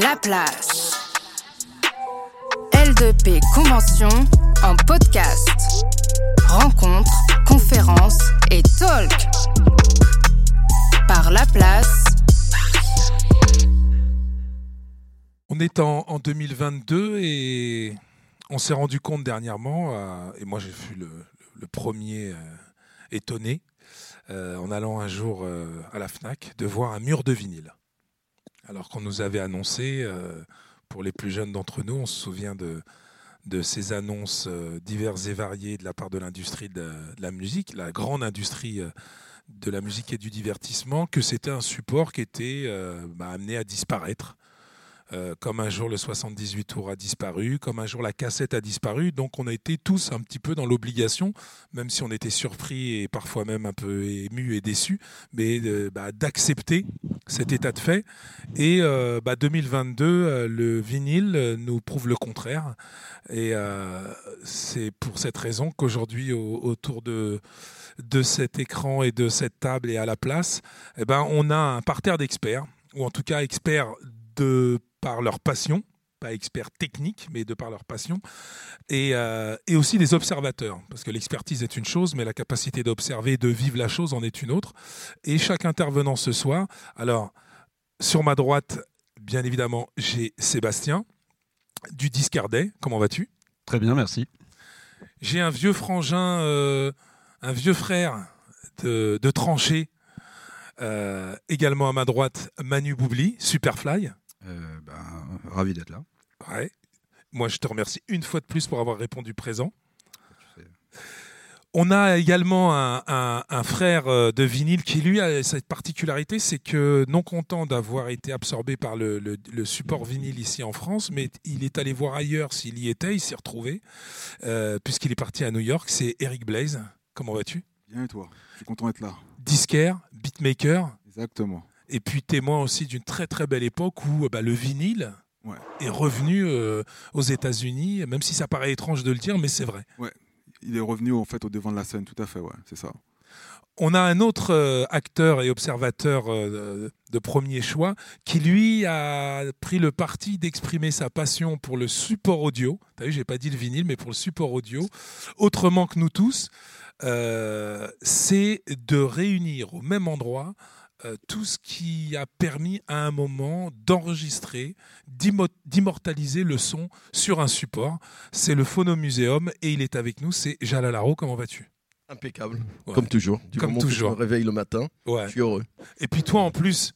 La place. L2P Convention en podcast. Rencontres, conférences et talk. Par La Place. On est en, en 2022 et on s'est rendu compte dernièrement, euh, et moi j'ai fui le, premier euh, étonné, euh, en allant un jour à la FNAC, de voir un mur de vinyle. Alors qu'on nous avait annoncé, euh, pour les plus jeunes d'entre nous, on se souvient de, ces annonces euh, diverses et variées de la part de l'industrie de, la musique, la grande industrie euh, de la musique et du divertissement, que c'était un support qui était bah, amené à disparaître. Euh, comme un jour le 78 tours a disparu, comme un jour la cassette a disparu. Donc on a été tous un petit peu dans l'obligation, même si on était surpris et parfois même un peu ému et déçu, mais euh, bah, d'accepter cet état de fait. Et euh, bah, 2022, euh, le vinyle nous prouve le contraire. Et c'est pour cette raison qu'aujourd'hui, au- autour de, de cet écran et de cette table et à la place, eh ben, on a un parterre d'experts, ou en tout cas experts de par leur passion, pas experts techniques, mais de par leur passion, et, euh, et aussi des observateurs, parce que l'expertise est une chose, mais la capacité d'observer, de vivre la chose en est une autre. Et chaque intervenant ce soir, alors sur ma droite, bien évidemment, j'ai Sébastien du Discardet. Comment vas-tu? Très bien, merci. J'ai un vieux frangin, euh, un vieux frère de, de tranchée, euh, également à ma droite, Manu Boubli, Superfly. Euh, ben, ravi d'être là. Ouais. Moi, je te remercie une fois de plus pour avoir répondu présent. Tu sais. On a également un, un- un frère euh, de vinyle qui, lui, a cette particularité, c'est que non content d'avoir été absorbé par le, le- le support vinyle ici en France, mais il est allé voir ailleurs s'il y était, il s'est retrouvé, euh, puisqu'il est parti à New York, c'est Eric Blaze. Comment vas-tu? Bien et toi? Je suis content d'être là. Disquaire, beatmaker, Exactement. Et puis témoin aussi d'une très très belle époque où bah, le vinyle Ouais. est revenu euh, aux États-Unis, même si ça paraît étrange de le dire, mais c'est vrai. Il est revenu en fait au devant de la scène, tout à fait, ouais, c'est ça. On a un autre euh, acteur et observateur euh, de premier choix qui, lui, a pris le parti d'exprimer sa passion pour le support audio. T'as vu, j'ai pas dit le vinyle, mais pour le support audio, autrement que nous tous. Euh, c'est de réunir au même endroit tout ce qui a permis à un moment d'enregistrer, d'immo- d'immortaliser le son sur un support. C'est le Phonomuséum et il est avec nous, c'est Jalal Haro. Comment vas-tu? Impeccable, Ouais. comme toujours. Du Comme que toujours. je me réveille le matin, Ouais. je suis heureux. Et puis toi, en plus,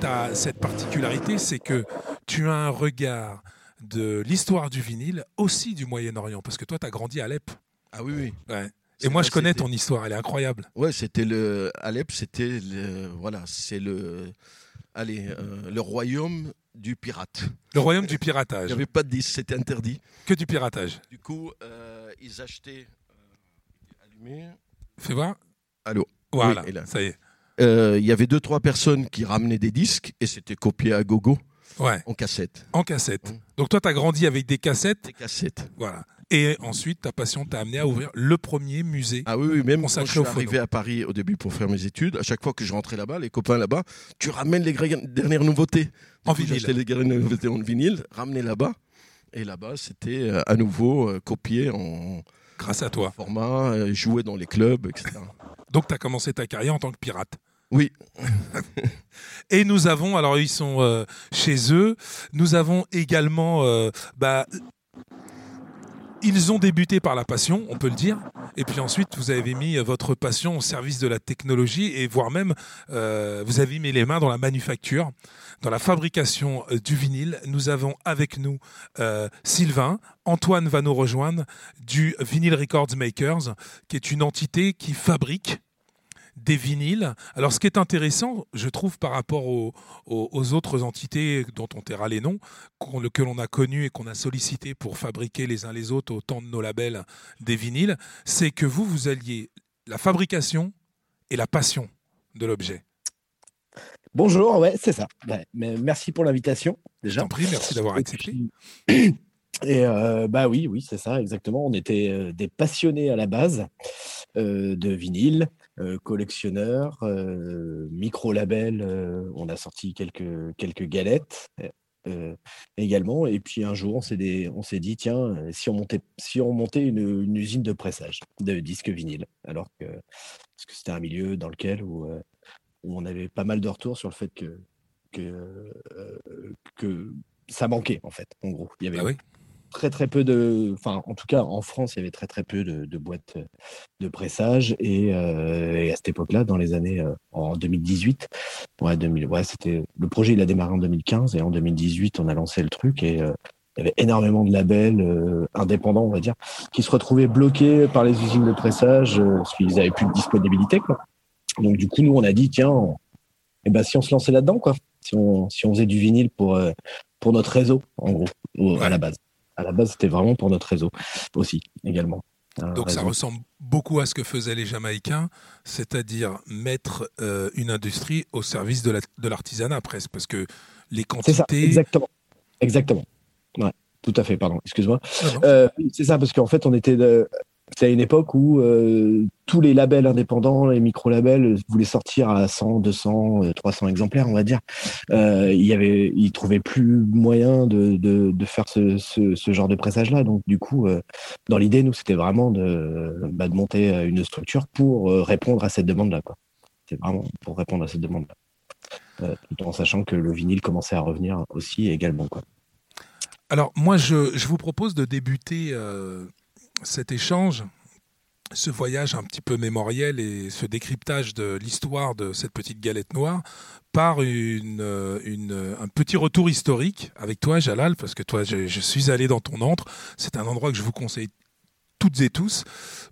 tu as cette particularité, c'est que tu as un regard de l'histoire du vinyle, aussi du Moyen-Orient, parce que toi, tu as grandi à Alep. Ah oui, oui. Ouais. Et moi, je connais ton histoire, elle est incroyable. Ouais, c'était le. Alep, c'était le. Voilà, c'est le. Allez, euh, le royaume du pirate. Le royaume du Il piratage. n'y avait pas de disque, c'était interdit. Que du piratage. Du coup, euh, ils achetaient. euh, allumé. Fais voir. Allô Voilà, Oui, ça y est. Il y avait deux, trois personnes qui ramenaient des disques et c'était copié à gogo Ouais, en cassette. en cassette. Mm. Donc toi, tu as grandi avec des cassettes. Des cassettes. Voilà. Et ensuite, ta passion t'a amené à ouvrir le premier musée. Ah oui, oui, même quand je suis arrivé à Paris au début pour faire mes études, à chaque fois que je rentrais là-bas, les copains là-bas, tu ramènes les dernières nouveautés. En coup, vinyle. Les dernières nouveautés en vinyle, ramené là-bas. Et là-bas, c'était euh, à nouveau euh, copié en Grâce à toi. format, euh, joué dans les clubs, etc. Donc, tu as commencé ta carrière en tant que pirate. Oui, Et nous avons, alors ils sont euh, chez eux, nous avons également, euh, bah, ils ont débuté par la passion, on peut le dire, et puis ensuite vous avez mis votre passion au service de la technologie et voire même euh, vous avez mis les mains dans la manufacture, dans la fabrication euh, du vinyle. Nous avons avec nous euh, Sylvain, Antoine va nous rejoindre du Vinyl Records Makers, qui est une entité qui fabrique des vinyles. Alors, ce qui est intéressant, je trouve, par rapport aux, aux- aux autres entités dont on taira les noms, que l'on a connues et qu'on a sollicité pour fabriquer les uns les autres au temps de nos labels des vinyles, c'est que vous, vous alliez la fabrication et la passion de l'objet. Bonjour, ouais, c'est ça. Ouais, mais merci pour l'invitation, Je déjà. prie, merci d'avoir accepté. Et euh, bah oui, oui, c'est ça, exactement. On était euh, des passionnés à la base euh, de vinyle, euh, collectionneurs, euh, micro-labels. euh, on a sorti quelques, quelques galettes. également. Et puis un jour, on s'est dit, tiens, si on montait, si on montait une, usine de pressage de disques vinyles, alors que, parce que c'était un milieu dans lequel où, on avait pas mal de retours sur le fait que, que, ça manquait, en fait, en gros. Ah oui? Très très peu de, enfin en tout cas en France, il y avait très très peu de, boîtes euh, de pressage et, euh, et à cette époque-là, dans les années euh, en 2018, ouais, 2000, ouais, c'était le projet il a démarré en 2015 et en 2018 on a lancé le truc et il y avait énormément de labels indépendants, on va dire, qui se retrouvaient bloqués par les usines de pressage parce qu'ils avaient plus de disponibilité, quoi. Donc du coup, nous on a dit tiens, on- eh ben si on se lançait là-dedans, quoi, si on si on faisait du vinyle pour pour notre réseau, en gros, à la base. À la base, c'était vraiment pour notre réseau aussi, également. Donc ça ressemble beaucoup à ce que faisaient les Jamaïcains, c'est-à-dire mettre euh, une industrie au service de la- de l'artisanat presque, parce que les C'est ça, quantités... exactement. Exactement. Ouais, tout à fait, pardon, excuse-moi. Non. Euh, c'est ça, parce qu'en fait, on était. de- C'était à une époque où euh, tous les labels indépendants, les micro-labels, voulaient sortir à 100, 200, euh, 300 exemplaires, on va dire. Euh, il y avait, ils trouvaient plus moyen de, de, faire ce, ce, genre de pressage-là. Donc, du coup, euh, dans l'idée, nous, c'était vraiment de, bah, de monter euh, une structure pour répondre à cette demande-là. C'est vraiment pour répondre à cette demande-là. Tout en sachant que le vinyle commençait à revenir aussi également. Alors moi, je, je vous propose de débuter cet échange, ce voyage un petit peu mémoriel et ce décryptage de l'histoire de cette petite galette noire par euh, une- un petit retour historique avec toi, Jalal, parce que toi, je, je suis allé dans ton antre. C'est un endroit que je vous conseille toutes et tous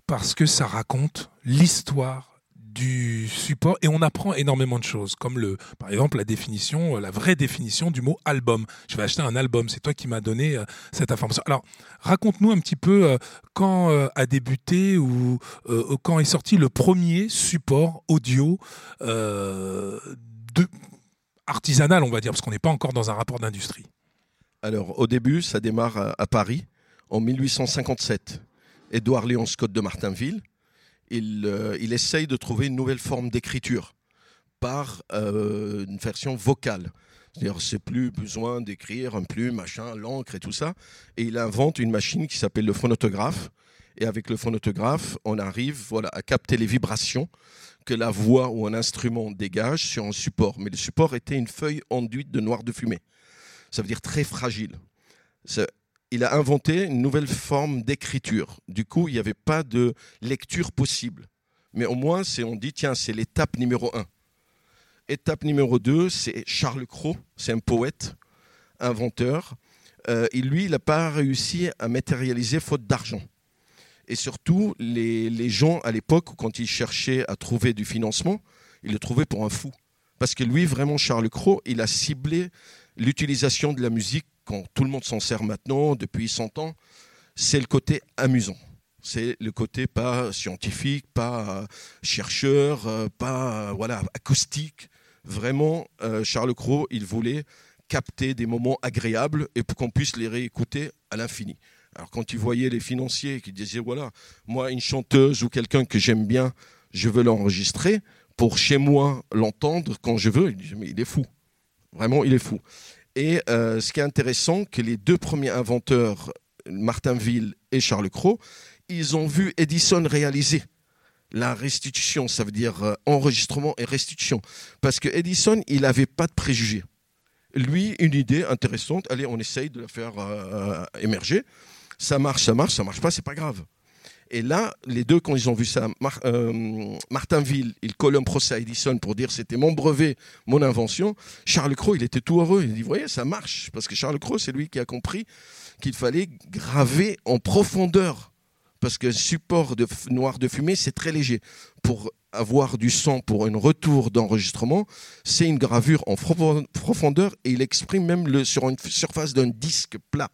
parce que ça raconte l'histoire du support et on apprend énormément de choses comme le par exemple la définition euh, la vraie définition du mot album. Je vais acheter un album c'est toi qui m'as donné euh, cette information. Alors raconte-nous un petit peu euh, quand a débuté ou quand est sorti le premier support audio artisanal on va dire parce qu'on n'est pas encore dans un rapport d'industrie. Alors, au début, ça démarre à, à Paris en 1857. Édouard Léon Scott de Martinville, il, euh, il essaye de trouver une nouvelle forme d'écriture par euh, une version vocale. C'est-à-dire, c'est plus besoin d'écrire un plume, machin, l'encre et tout ça. Et il invente une machine qui s'appelle le phonotographe. Et avec le phonotographe, on arrive voilà, à capter les vibrations que la voix ou un instrument dégage sur un support. Mais le support était une feuille enduite de noir de fumée ça veut dire très fragile. Il a inventé une nouvelle forme d'écriture. Du coup, il n'y avait pas de lecture possible. Mais au moins, on dit, tiens, c'est l'étape numéro un. Étape numéro deux, c'est Charles Cros, c'est un poète, inventeur. Euh, et lui, il n'a pas réussi à matérialiser faute d'argent. Et surtout, les, les gens à l'époque, quand ils cherchaient à trouver du financement, ils le trouvaient pour un fou. Parce que lui, vraiment, Charles Cros, il a ciblé l'utilisation de la musique, quand tout le monde s'en sert maintenant, depuis 100 ans, c'est le côté amusant. C'est le côté pas scientifique, pas euh, chercheur, euh, pas euh, voilà acoustique. Vraiment, Charles Cros, il voulait capter des moments agréables et qu'on puisse les réécouter à l'infini. Alors quand il voyait les financiers qui disaient voilà, moi une chanteuse ou quelqu'un que j'aime bien, je veux l'enregistrer pour chez moi l'entendre quand je veux, il dit mais il est fou. Vraiment, il est fou. Et euh, ce qui est intéressant, que les deux premiers inventeurs, Martinville et Charles Cros, ils ont vu Edison réaliser la restitution, ça veut dire euh, enregistrement et restitution. Parce que Edison, il n'avait pas de préjugés. Lui, une idée intéressante, allez, on essaye de la faire euh, émerger. Ça marche, ça marche, ça marche pas, c'est pas grave. Et là, les deux, quand ils ont vu ça, euh, Martinville, il colle un procès à Edison pour dire c'était mon brevet, mon invention. Charles Cros, il était tout heureux. Il dit, vous voyez, ça marche. Parce que Charles Cros, c'est lui qui a compris qu'il fallait graver en profondeur. Parce que support noir de fumée, c'est très léger. Pour avoir du son pour un retour d'enregistrement, c'est une gravure en profo- profondeur et il exprime même le, sur une surface d'un disque plat.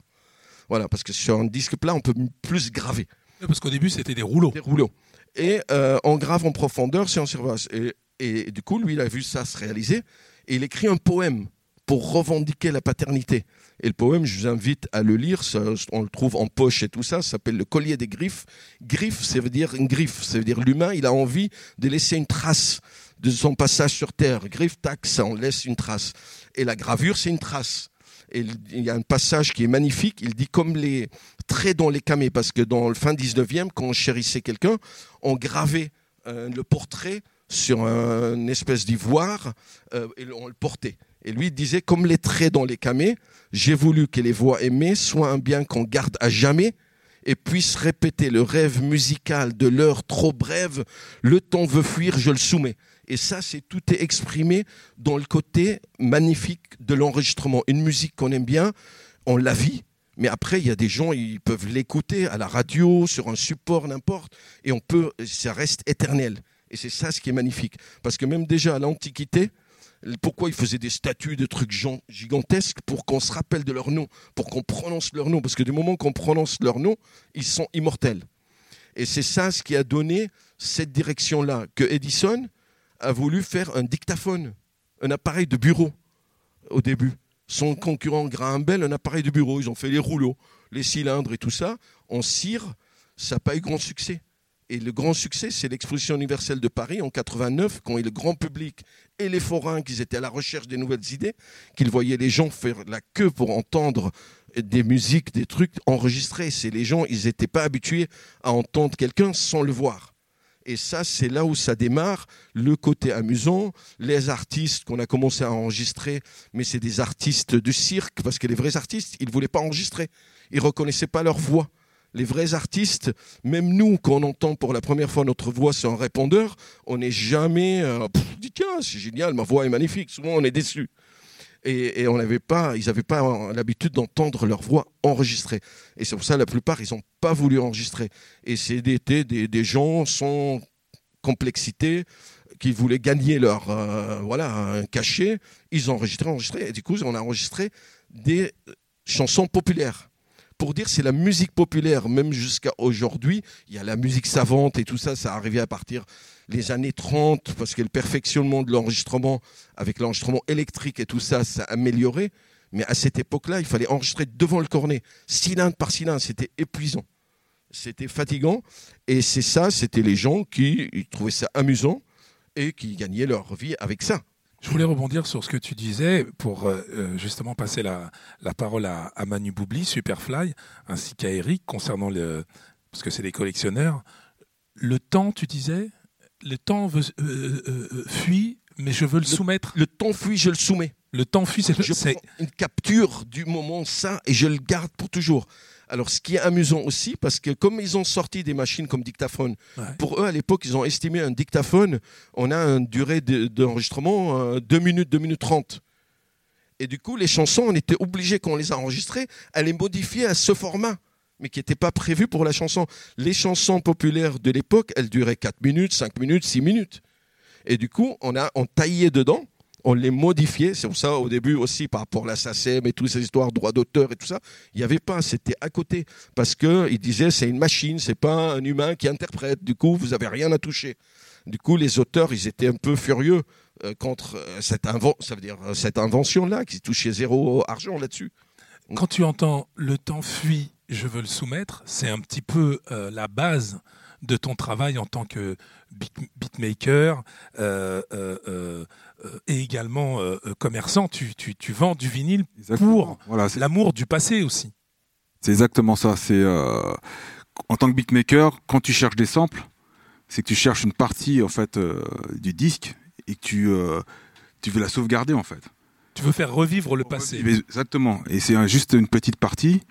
Voilà, parce que sur un disque plat, on peut plus graver parce qu'au début c'était des rouleaux des rouleaux. Et euh, on grave en profondeur, c'est surface. Et, et du coup, lui, il a vu ça se réaliser et il écrit un poème pour revendiquer la paternité. Et le poème, je vous invite à le lire, on le trouve en poche et tout ça, ça s'appelle Le collier des griffes. Griffe, ça veut dire une griffe, ça veut dire l'humain, il a envie de laisser une trace de son passage sur Terre. Griffe, tac, ça, on laisse une trace. Et la gravure, c'est une trace. Il y a un passage qui est magnifique. Il dit comme les traits dans les camés, parce que dans le fin 19e, quand on chérissait quelqu'un, on gravait euh, le portrait sur un- une espèce d'ivoire euh, et on le portait. Et lui disait comme les traits dans les camés, j'ai voulu que les voix aimées soient un bien qu'on garde à jamais et puisse répéter le rêve musical de l'heure trop brève. Le temps veut fuir, je le soumets. Et ça, c'est tout est exprimé dans le côté magnifique de l'enregistrement. Une musique qu'on aime bien, on la vit, mais après, il y a des gens, ils peuvent l'écouter à la radio, sur un support, n'importe, et on peut, ça reste éternel. Et c'est ça ce qui est magnifique. Parce que même déjà à l'Antiquité, pourquoi ils faisaient des statues, des trucs gigantesques pour qu'on se rappelle de leur nom, pour qu'on prononce leur nom? Parce que du moment qu'on prononce leur nom, ils sont immortels. Et c'est ça ce qui a donné cette direction-là, que Edison a voulu faire un dictaphone, un appareil de bureau au début. Son concurrent Graham Bell, un appareil de bureau. Ils ont fait les rouleaux, les cylindres et tout ça. En cire, ça n'a pas eu grand succès. Et le grand succès, c'est l'exposition universelle de Paris en 89, quand le grand public et les forains qui étaient à la recherche des nouvelles idées, qu'ils voyaient les gens faire la queue pour entendre des musiques, des trucs enregistrés. C'est les gens, ils n'étaient pas habitués à entendre quelqu'un sans le voir. Et ça, c'est là où ça démarre, le côté amusant, les artistes qu'on a commencé à enregistrer, mais c'est des artistes de cirque, parce que les vrais artistes, ils ne voulaient pas enregistrer. Ils ne reconnaissaient pas leur voix. Les vrais artistes, même nous, quand on entend pour la première fois notre voix sur un répondeur, on n'est jamais euh, dit tiens, c'est génial, ma voix est magnifique. Souvent, on est déçu. Et, on n'avait pas, ils n'avaient pas l'habitude d'entendre leur voix enregistrée. Et c'est pour ça la plupart, ils n'ont pas voulu enregistrer. Et c'est des, des, gens sans complexité qui voulaient gagner leur euh, voilà cachet. Ils ont enregistré, enregistré. Et du coup, on a enregistré des chansons populaires pour dire c'est la musique populaire, même jusqu'à aujourd'hui. Il y a la musique savante et tout ça, ça arrivait à partir les années 30, parce que le perfectionnement de l'enregistrement, avec l'enregistrement électrique et tout ça, ça a amélioré. Mais à cette époque-là, il fallait enregistrer devant le cornet, cylindre par cylindre, c'était épuisant. C'était fatigant. Et c'est ça, c'était les gens qui trouvaient ça amusant et qui gagnaient leur vie avec ça. Je voulais rebondir sur ce que tu disais pour euh, justement passer la, la parole à, à, Manu Boubli, Superfly, ainsi qu'à Eric concernant le. Parce que c'est des collectionneurs. Le temps, tu disais? Le temps veut, euh, euh, fuit, mais je veux le, le, soumettre. Le temps fuit, je le soumets. Le temps fuit, c'est Je prends une capture du moment ça et je le garde pour toujours. Alors, ce qui est amusant aussi, parce que comme ils ont sorti des machines comme dictaphone, ouais. pour eux, à l'époque, ils ont estimé un dictaphone, on a une durée d'enregistrement de, 2 minutes, 2 minutes 30. Et du coup, les chansons, on était obligés, quand on les a enregistrées, à les modifier à ce format, mais qui n'était pas prévu pour la chanson. Les chansons populaires de l'époque, elles duraient 4 minutes, 5 minutes, 6 minutes. Et du coup, on a on taillait dedans on les modifiait. C'est pour ça, au début aussi, par rapport à la SACEM et toutes ces histoires, droits d'auteur et tout ça, il n'y avait pas, c'était à côté. Parce qu'ils disaient, c'est une machine, c'est pas un humain qui interprète. Du coup, vous n'avez rien à toucher. Du coup, les auteurs, ils étaient un peu furieux euh, contre euh, euh, cette invention-là, qui touchait zéro argent là-dessus. Quand tu entends le temps fuit, je veux le soumettre, c'est un petit peu euh, la base de ton travail en tant que beat beatmaker euh, euh, et également commerçant. Tu, tu, tu, vends du vinyle exactement. pour voilà, l'amour du passé aussi. C'est exactement ça. C'est en tant que beatmaker, quand tu cherches des samples, c'est que tu cherches une partie en fait du disque et que tu, tu veux la sauvegarder en fait. Tu veux faire revivre le passé. Exactement. Et c'est juste une petite partie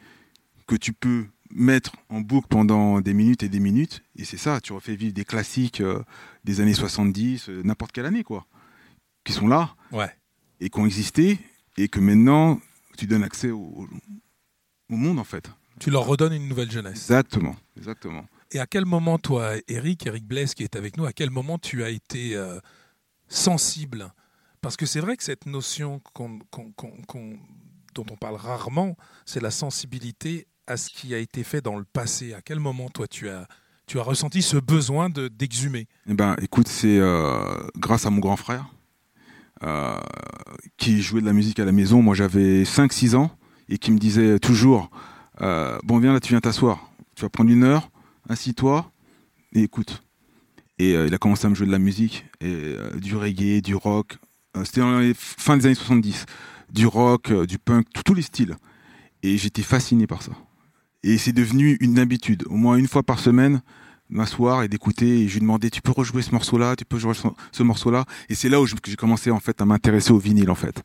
que tu peux mettre en boucle pendant des minutes et des minutes. Et c'est ça, tu refais vivre des classiques euh, des années 70, euh, n'importe quelle année, quoi. Qui sont là. Ouais. Et qui ont existé. Et que maintenant, tu donnes accès au, au monde, en fait. Tu leur redonnes une nouvelle jeunesse. Exactement. Exactement. Et à quel moment, toi, Eric, Eric Blaise, qui est avec nous, à quel moment tu as été euh, sensible? Parce que c'est vrai que cette notion qu'on, qu'on, qu'on, dont on parle rarement, c'est la sensibilité à ce qui a été fait dans le passé? À quel moment, toi, tu as, tu as ressenti ce besoin de, d'exhumer? Eh ben, écoute, c'est euh, grâce à mon grand frère euh, qui jouait de la musique à la maison. Moi, j'avais 5-6 ans et qui me disait toujours euh, Bon, viens là, tu viens t'asseoir. Tu vas prendre une heure, assis-toi et écoute. Et il a commencé à me jouer de la musique, du reggae, du rock. C'était en fin des années 70. du rock, du punk, tous les styles. Et j'étais fasciné par ça. Et c'est devenu une habitude. Au moins une fois par semaine, m'asseoir et d'écouter. Et je lui demandais, tu peux rejouer ce morceau-là, tu peux jouer ce- ce morceau-là. Et c'est là où j'ai commencé en fait à m'intéresser au vinyle en fait.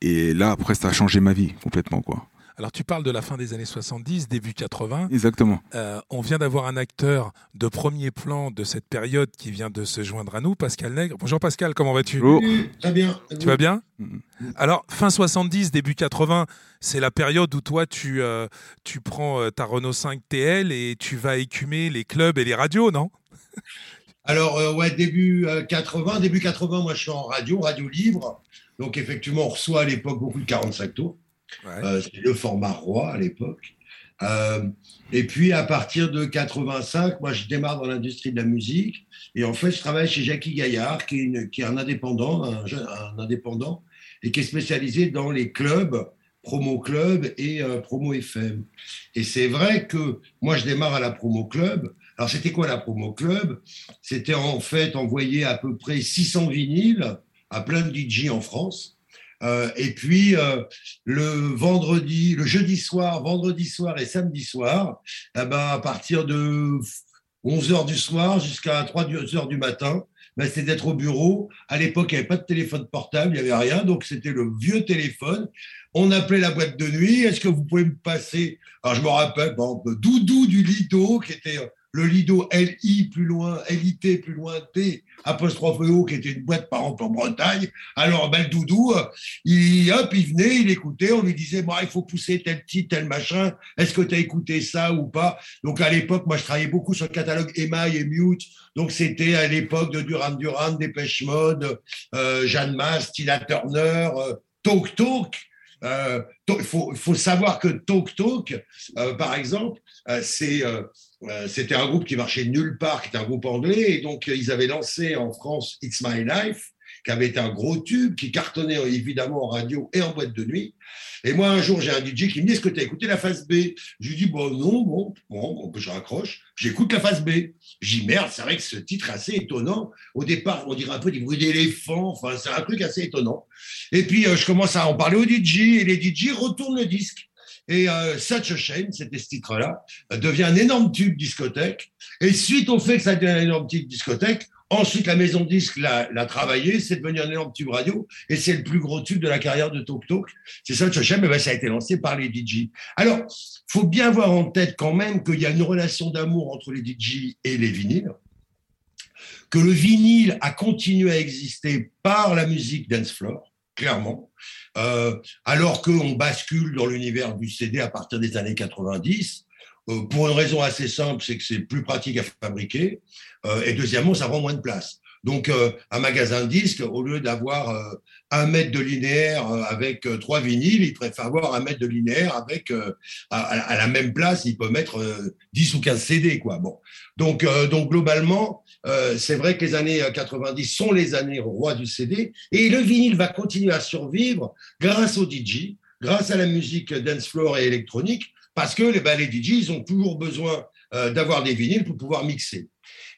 Et là après, ça a changé ma vie complètement quoi. Alors tu parles de la fin des années 70, début 80. Exactement. Euh, on vient d'avoir un acteur de premier plan de cette période qui vient de se joindre à nous, Pascal Nègre. Bonjour Pascal, comment vas-tu? Oh. Très bien. Tu vas bien? Alors, fin 70, début 80, c'est la période où toi, tu, euh, tu prends euh, ta Renault 5 TL et tu vas écumer les clubs et les radios, non? Alors, euh, ouais, début euh, 80. Début 80, moi, je suis en radio, radio libre. Donc, effectivement, on reçoit à l'époque beaucoup de 45 tours. Ouais. Euh, c'est le format roi à l'époque. Euh, et puis, à partir de 85, moi, je démarre dans l'industrie de la musique. Et en fait, je travaille chez Jackie Gaillard, qui est, une- qui est un indépendant, un indépendant, et qui est spécialisé dans les clubs, promo club et euh, promo FM. Et c'est vrai que moi, je démarre à la promo club. Alors, c'était quoi la promo club? C'était en fait envoyer à peu près 600 vinyles à plein de DJ en France. Euh, et puis, euh, le vendredi, le jeudi soir, vendredi soir et samedi soir, eh ben, à partir de 11 heures du soir jusqu'à 3 heures du matin, ben, c'était d'être au bureau. À l'époque, il n'y avait pas de téléphone portable, il n'y avait rien, donc c'était le vieux téléphone. On appelait la boîte de nuit. Est-ce que vous pouvez me passer Alors, je me rappelle, bon, Doudou du Lido, qui était euh, le Lido LI plus loin, LIT plus loin, T apostrophe O, qui était une boîte par exemple en Bretagne. Alors, ben, le Doudou, euh, il, hop, il venait, il écoutait, on lui disait, il faut pousser tel titre, tel machin, est-ce que tu as écouté ça ou pas? Donc à l'époque, moi je travaillais beaucoup sur le catalogue Email et Mute, donc c'était à l'époque de Duran Duran, Dépêche Mode, euh, Jeanne Masse, Tina Turner, Talk Talk. Euh, il faut, savoir que Talk Talk, euh, par exemple, euh, c'était un groupe qui marchait nulle part, qui était un groupe anglais, et donc ils avaient lancé en France It's My Life, qui avait un gros tube, qui cartonnait évidemment en radio et en boîte de nuit. Et moi, un jour, j'ai un DJ qui me dit Est-ce que tu as écouté la phase B? Je lui dis Bon, non, bon, bon, je raccroche. J'écoute la phase B. Dis Merde, c'est vrai que ce titre est assez étonnant. Au départ, on dirait un peu des bruits d'éléphants. Enfin, c'est un truc assez étonnant. Et puis, euh, je commence à en parler au DJ, et les DJ retournent le disque. Et euh, Such a Shame, c'était ce titre-là, devient un énorme tube discothèque. Et suite au fait que ça devient un énorme tube discothèque, ensuite la maison disque l'a, travaillé, c'est devenu un énorme tube radio, et c'est le plus gros tube de la carrière de Talk Talk. C'est Such a Shame, et ben, ça a été lancé par les DJ. Alors, faut bien avoir en tête quand même qu'il y a une relation d'amour entre les DJ et les vinyles que le vinyle a continué à exister par la musique dance floor, clairement, euh, alors qu'on bascule dans l'univers du CD à partir des années 90, euh, pour une raison assez simple, c'est que c'est plus pratique à fabriquer, euh, et deuxièmement, ça prend moins de place. Donc, euh, un magasin de disques, au lieu d'avoir euh, un mètre de linéaire avec trois vinyles, il préfère avoir un mètre de linéaire avec, à, à la même place, il peut mettre euh, 10 ou 15 CD, quoi. Bon. Donc, donc globalement, c'est vrai que les années euh, 90 sont les années rois du CD, et le vinyle va continuer à survivre grâce aux DJ, grâce à la musique dance floor et électronique, parce que les, ben, les DJ, ils ont toujours besoin euh, d'avoir des vinyles pour pouvoir mixer.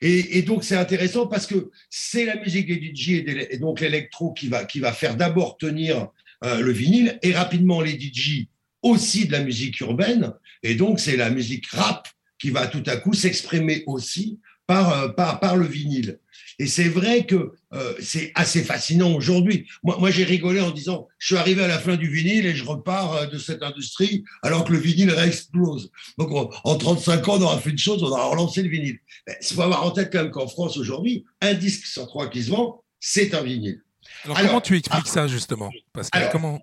Et, donc, c'est intéressant parce que c'est la musique des DJ et donc l'électro qui va, qui va faire d'abord tenir euh, le vinyle, et rapidement les DJ aussi de la musique urbaine, et donc c'est la musique rap qui va tout à coup s'exprimer aussi par, euh, par, par le vinyle. Et c'est vrai que euh, c'est assez fascinant aujourd'hui. Moi, moi j'ai rigolé en disant, je suis arrivé à la fin du vinyle et je repars euh, de cette industrie alors que le vinyle réexplose. Donc on- en 35 ans, on aura fait une chose, on aura relancé le vinyle. Mais Il faut avoir en tête quand même qu'en France aujourd'hui, un disque sur trois qui se vend, c'est un vinyle. Alors, Alors, comment tu expliques ça justement? Pascal alors, comment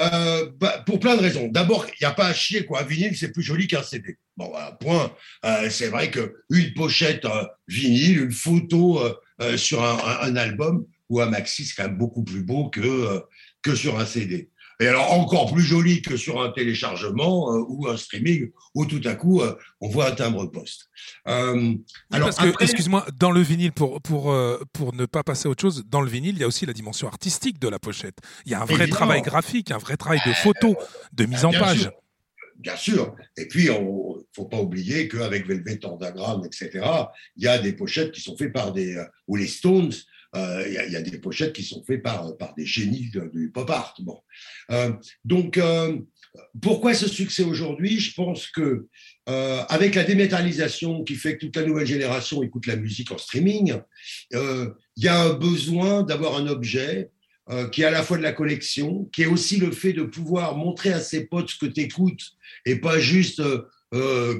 Euh, bah, pour plein de raisons. D'abord, il n'y a pas à chier, quoi. Un vinyle, c'est plus joli qu'un CD. Bon, voilà, point. Euh, c'est vrai qu'une pochette euh, vinyle, une photo euh, euh, sur un, album ou un maxi, c'est quand même beaucoup plus beau que, que sur un CD. Et alors, encore plus joli que sur un téléchargement euh, ou un streaming où tout à coup, euh, on voit un timbre-poste. Euh, Oui, alors, après- excuse-moi, dans le vinyle, pour, pour, euh, pour ne pas passer à autre chose, dans le vinyle, il y a aussi la dimension artistique de la pochette. Il y a un vrai Évidemment. travail graphique, un vrai travail de photo, de mise en Bien page. sûr. Bien sûr. Et puis, il ne faut pas oublier qu'avec Velvet Underground, etc., il y a des pochettes qui sont faites par des. euh, ou les Stones, euh, il y, a des pochettes qui sont faites par, des génies du pop art. Bon. Euh, donc, euh, pourquoi ce succès aujourd'hui? Je pense que avec la démétalisation qui fait que toute la nouvelle génération écoute la musique en streaming, il y a un besoin d'avoir un objet qui est à la fois de la collection, qui est aussi le fait de pouvoir montrer à ses potes ce que tu écoutes et pas juste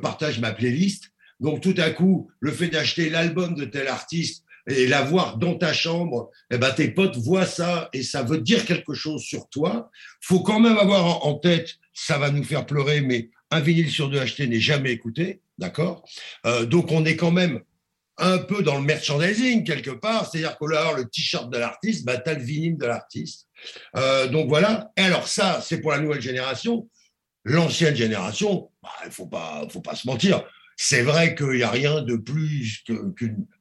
partage ma playlist. Donc tout à coup, le fait d'acheter l'album de tel artiste et l'avoir dans ta chambre, eh ben, tes potes voient ça et ça veut dire quelque chose sur toi. faut quand même avoir en tête, ça va nous faire pleurer, mais un vinyle sur deux acheté n'est jamais écouté, d'accord? Euh, Donc on est quand même un peu dans le merchandising quelque part, c'est-à-dire que là, le t-shirt de l'artiste, bah, tu as le vinyle de l'artiste. Euh, donc voilà. Et alors ça, c'est pour la nouvelle génération. L'ancienne génération, bah, il faut pas, faut pas se mentir. C'est vrai qu'il n'y a rien de plus,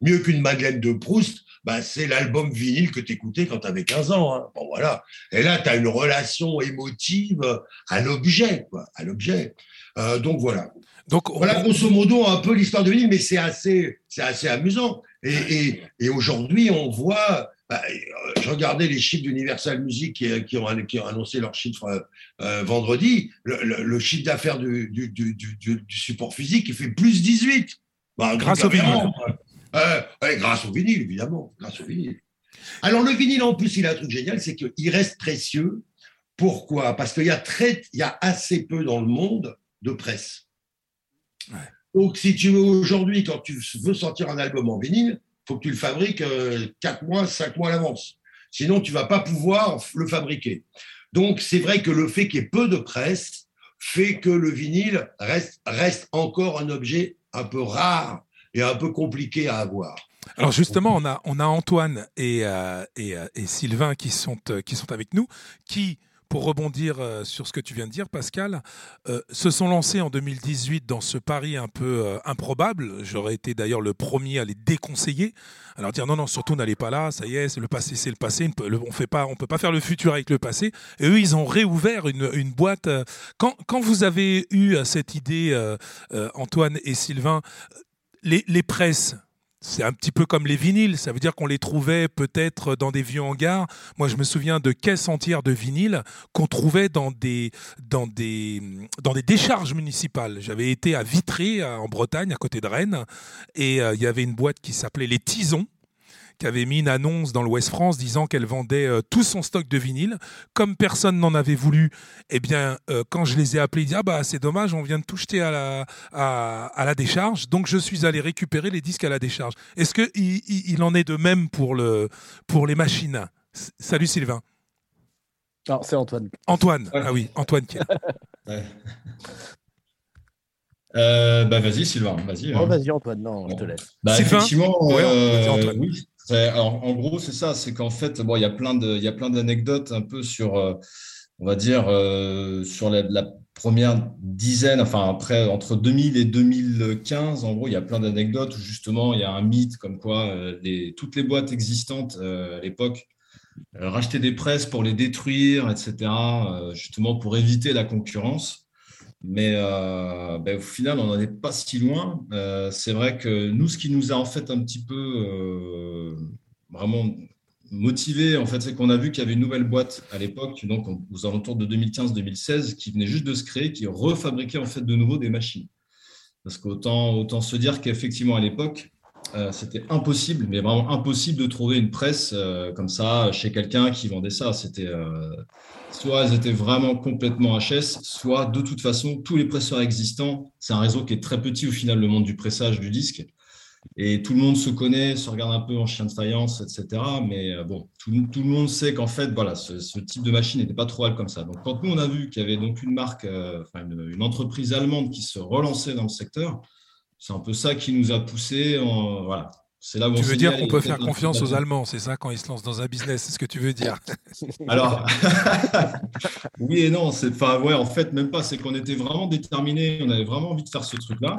mieux qu'une Madeleine de Proust, bah, c'est l'album vinyle que tu écoutais quand tu avais 15 ans. Hein. Bon, voilà. Et là, tu as une relation émotive à l'objet, quoi, à l'objet. Euh, donc voilà. Donc, Voilà, grosso modo, un peu l'histoire de vinyle, mais c'est assez, c'est assez amusant. Et, et, et aujourd'hui, on voit bah, euh, je regardais les chiffres d'Universal Music qui, ont, annoncé leurs chiffres euh, euh, vendredi. Le, chiffre d'affaires du, support physique, il fait plus 18. Bah, grâce au vinyle. grâce au vinyle, évidemment. Grâce au vinyle. Alors, le vinyle, en plus, il a un truc génial, c'est qu'il reste précieux. Pourquoi? Parce qu'il y, a il y a assez peu dans le monde de presse. Donc, si tu veux, aujourd'hui, quand tu veux sortir un album en vinyle, faut que tu le fabriques 4 euh, mois, 5 mois à l'avance. Sinon, tu vas pas pouvoir le fabriquer. Donc, c'est vrai que le fait qu'il y ait peu de presse fait que le vinyle reste, reste encore un objet un peu rare et un peu compliqué à avoir. Alors justement, on a, on a Antoine et, euh, et, euh, et, Sylvain qui sont, qui sont avec nous, qui pour rebondir euh, sur ce que tu viens de dire, Pascal, euh, se sont lancés en 2018 dans ce pari un peu euh, improbable. J'aurais été d'ailleurs le premier à les déconseiller, alors dire non, non, surtout n'allez pas là, ça y est, le passé, c'est le passé, on on peut pas faire le futur avec le passé. Et eux, ils ont réouvert une, boîte. Quand, quand, vous avez eu cette idée, Antoine et Sylvain, les, les presses, c'est un petit peu comme les vinyles, ça veut dire qu'on les trouvait peut-être dans des vieux hangars. Moi, je me souviens de caisses entières de vinyles qu'on trouvait dans des, dans, des, dans des décharges municipales. J'avais été à Vitré, en Bretagne, à côté de Rennes, et euh, il y avait une boîte qui s'appelait Les Tisons, qui avait mis une annonce dans l'Ouest France disant qu'elle vendait euh, tout son stock de vinyle. Comme personne n'en avait voulu, eh bien, euh, quand je les ai appelés, ils disaient ah bah c'est dommage, on vient de tout jeter à la, à, la décharge. Donc je suis allé récupérer les disques à la décharge. Est-ce que il, en est de même pour le pour les machines? Salut Sylvain. Non, c'est Antoine. Antoine, ah oui, Antoine qui euh, bah vas-y Sylvain, vas-y. Oh, vas-y Antoine, non, je te laisse. Bah, effectivement, oui, en gros, c'est ça, c'est qu'en fait, bon, il y a plein d'anecdotes un peu sur, euh, on va dire, euh, sur la, première dizaine, enfin après, entre 2000 et 2015, en gros, il y a plein d'anecdotes où justement, il y a un mythe comme quoi euh, toutes les boîtes existantes à l'époque rachetaient des presses pour les détruire, etc., justement pour éviter la concurrence. Mais euh, ben, au final, on n'en est pas si loin. Euh, c'est vrai que nous, ce qui nous a en fait un petit peu euh, vraiment motivé, en fait, c'est qu'on a vu qu'il y avait une nouvelle boîte à l'époque, donc aux alentours de 2015-2016, qui venait juste de se créer, qui refabriquait en fait de nouveau des machines. Parce qu'autant autant se dire qu'effectivement à l'époque, c'était impossible, mais vraiment impossible de trouver une presse comme ça chez quelqu'un qui vendait ça. C'était soit elles étaient vraiment complètement HS, soit de toute façon, tous les presseurs existants, c'est un réseau qui est très petit au final, le monde du pressage du disque. Et tout le monde se connaît, se regarde un peu en chien de faïence, etc. Mais euh, bon, tout, le monde sait qu'en fait, voilà, ce, type de machine n'était pas trop mal comme ça. Donc, quand nous, on a vu qu'il y avait donc une marque, euh, une, entreprise allemande qui se relançait dans le secteur, c'est un peu ça qui nous a poussé. En, voilà, là tu veux dire qu'on peut faire confiance aux Allemands, c'est ça, quand ils se lancent dans un business, c'est ce que tu veux dire Alors, oui et non, c'est, enfin, ouais, en fait, même pas, c'est qu'on était vraiment déterminés, on avait vraiment envie de faire ce truc-là.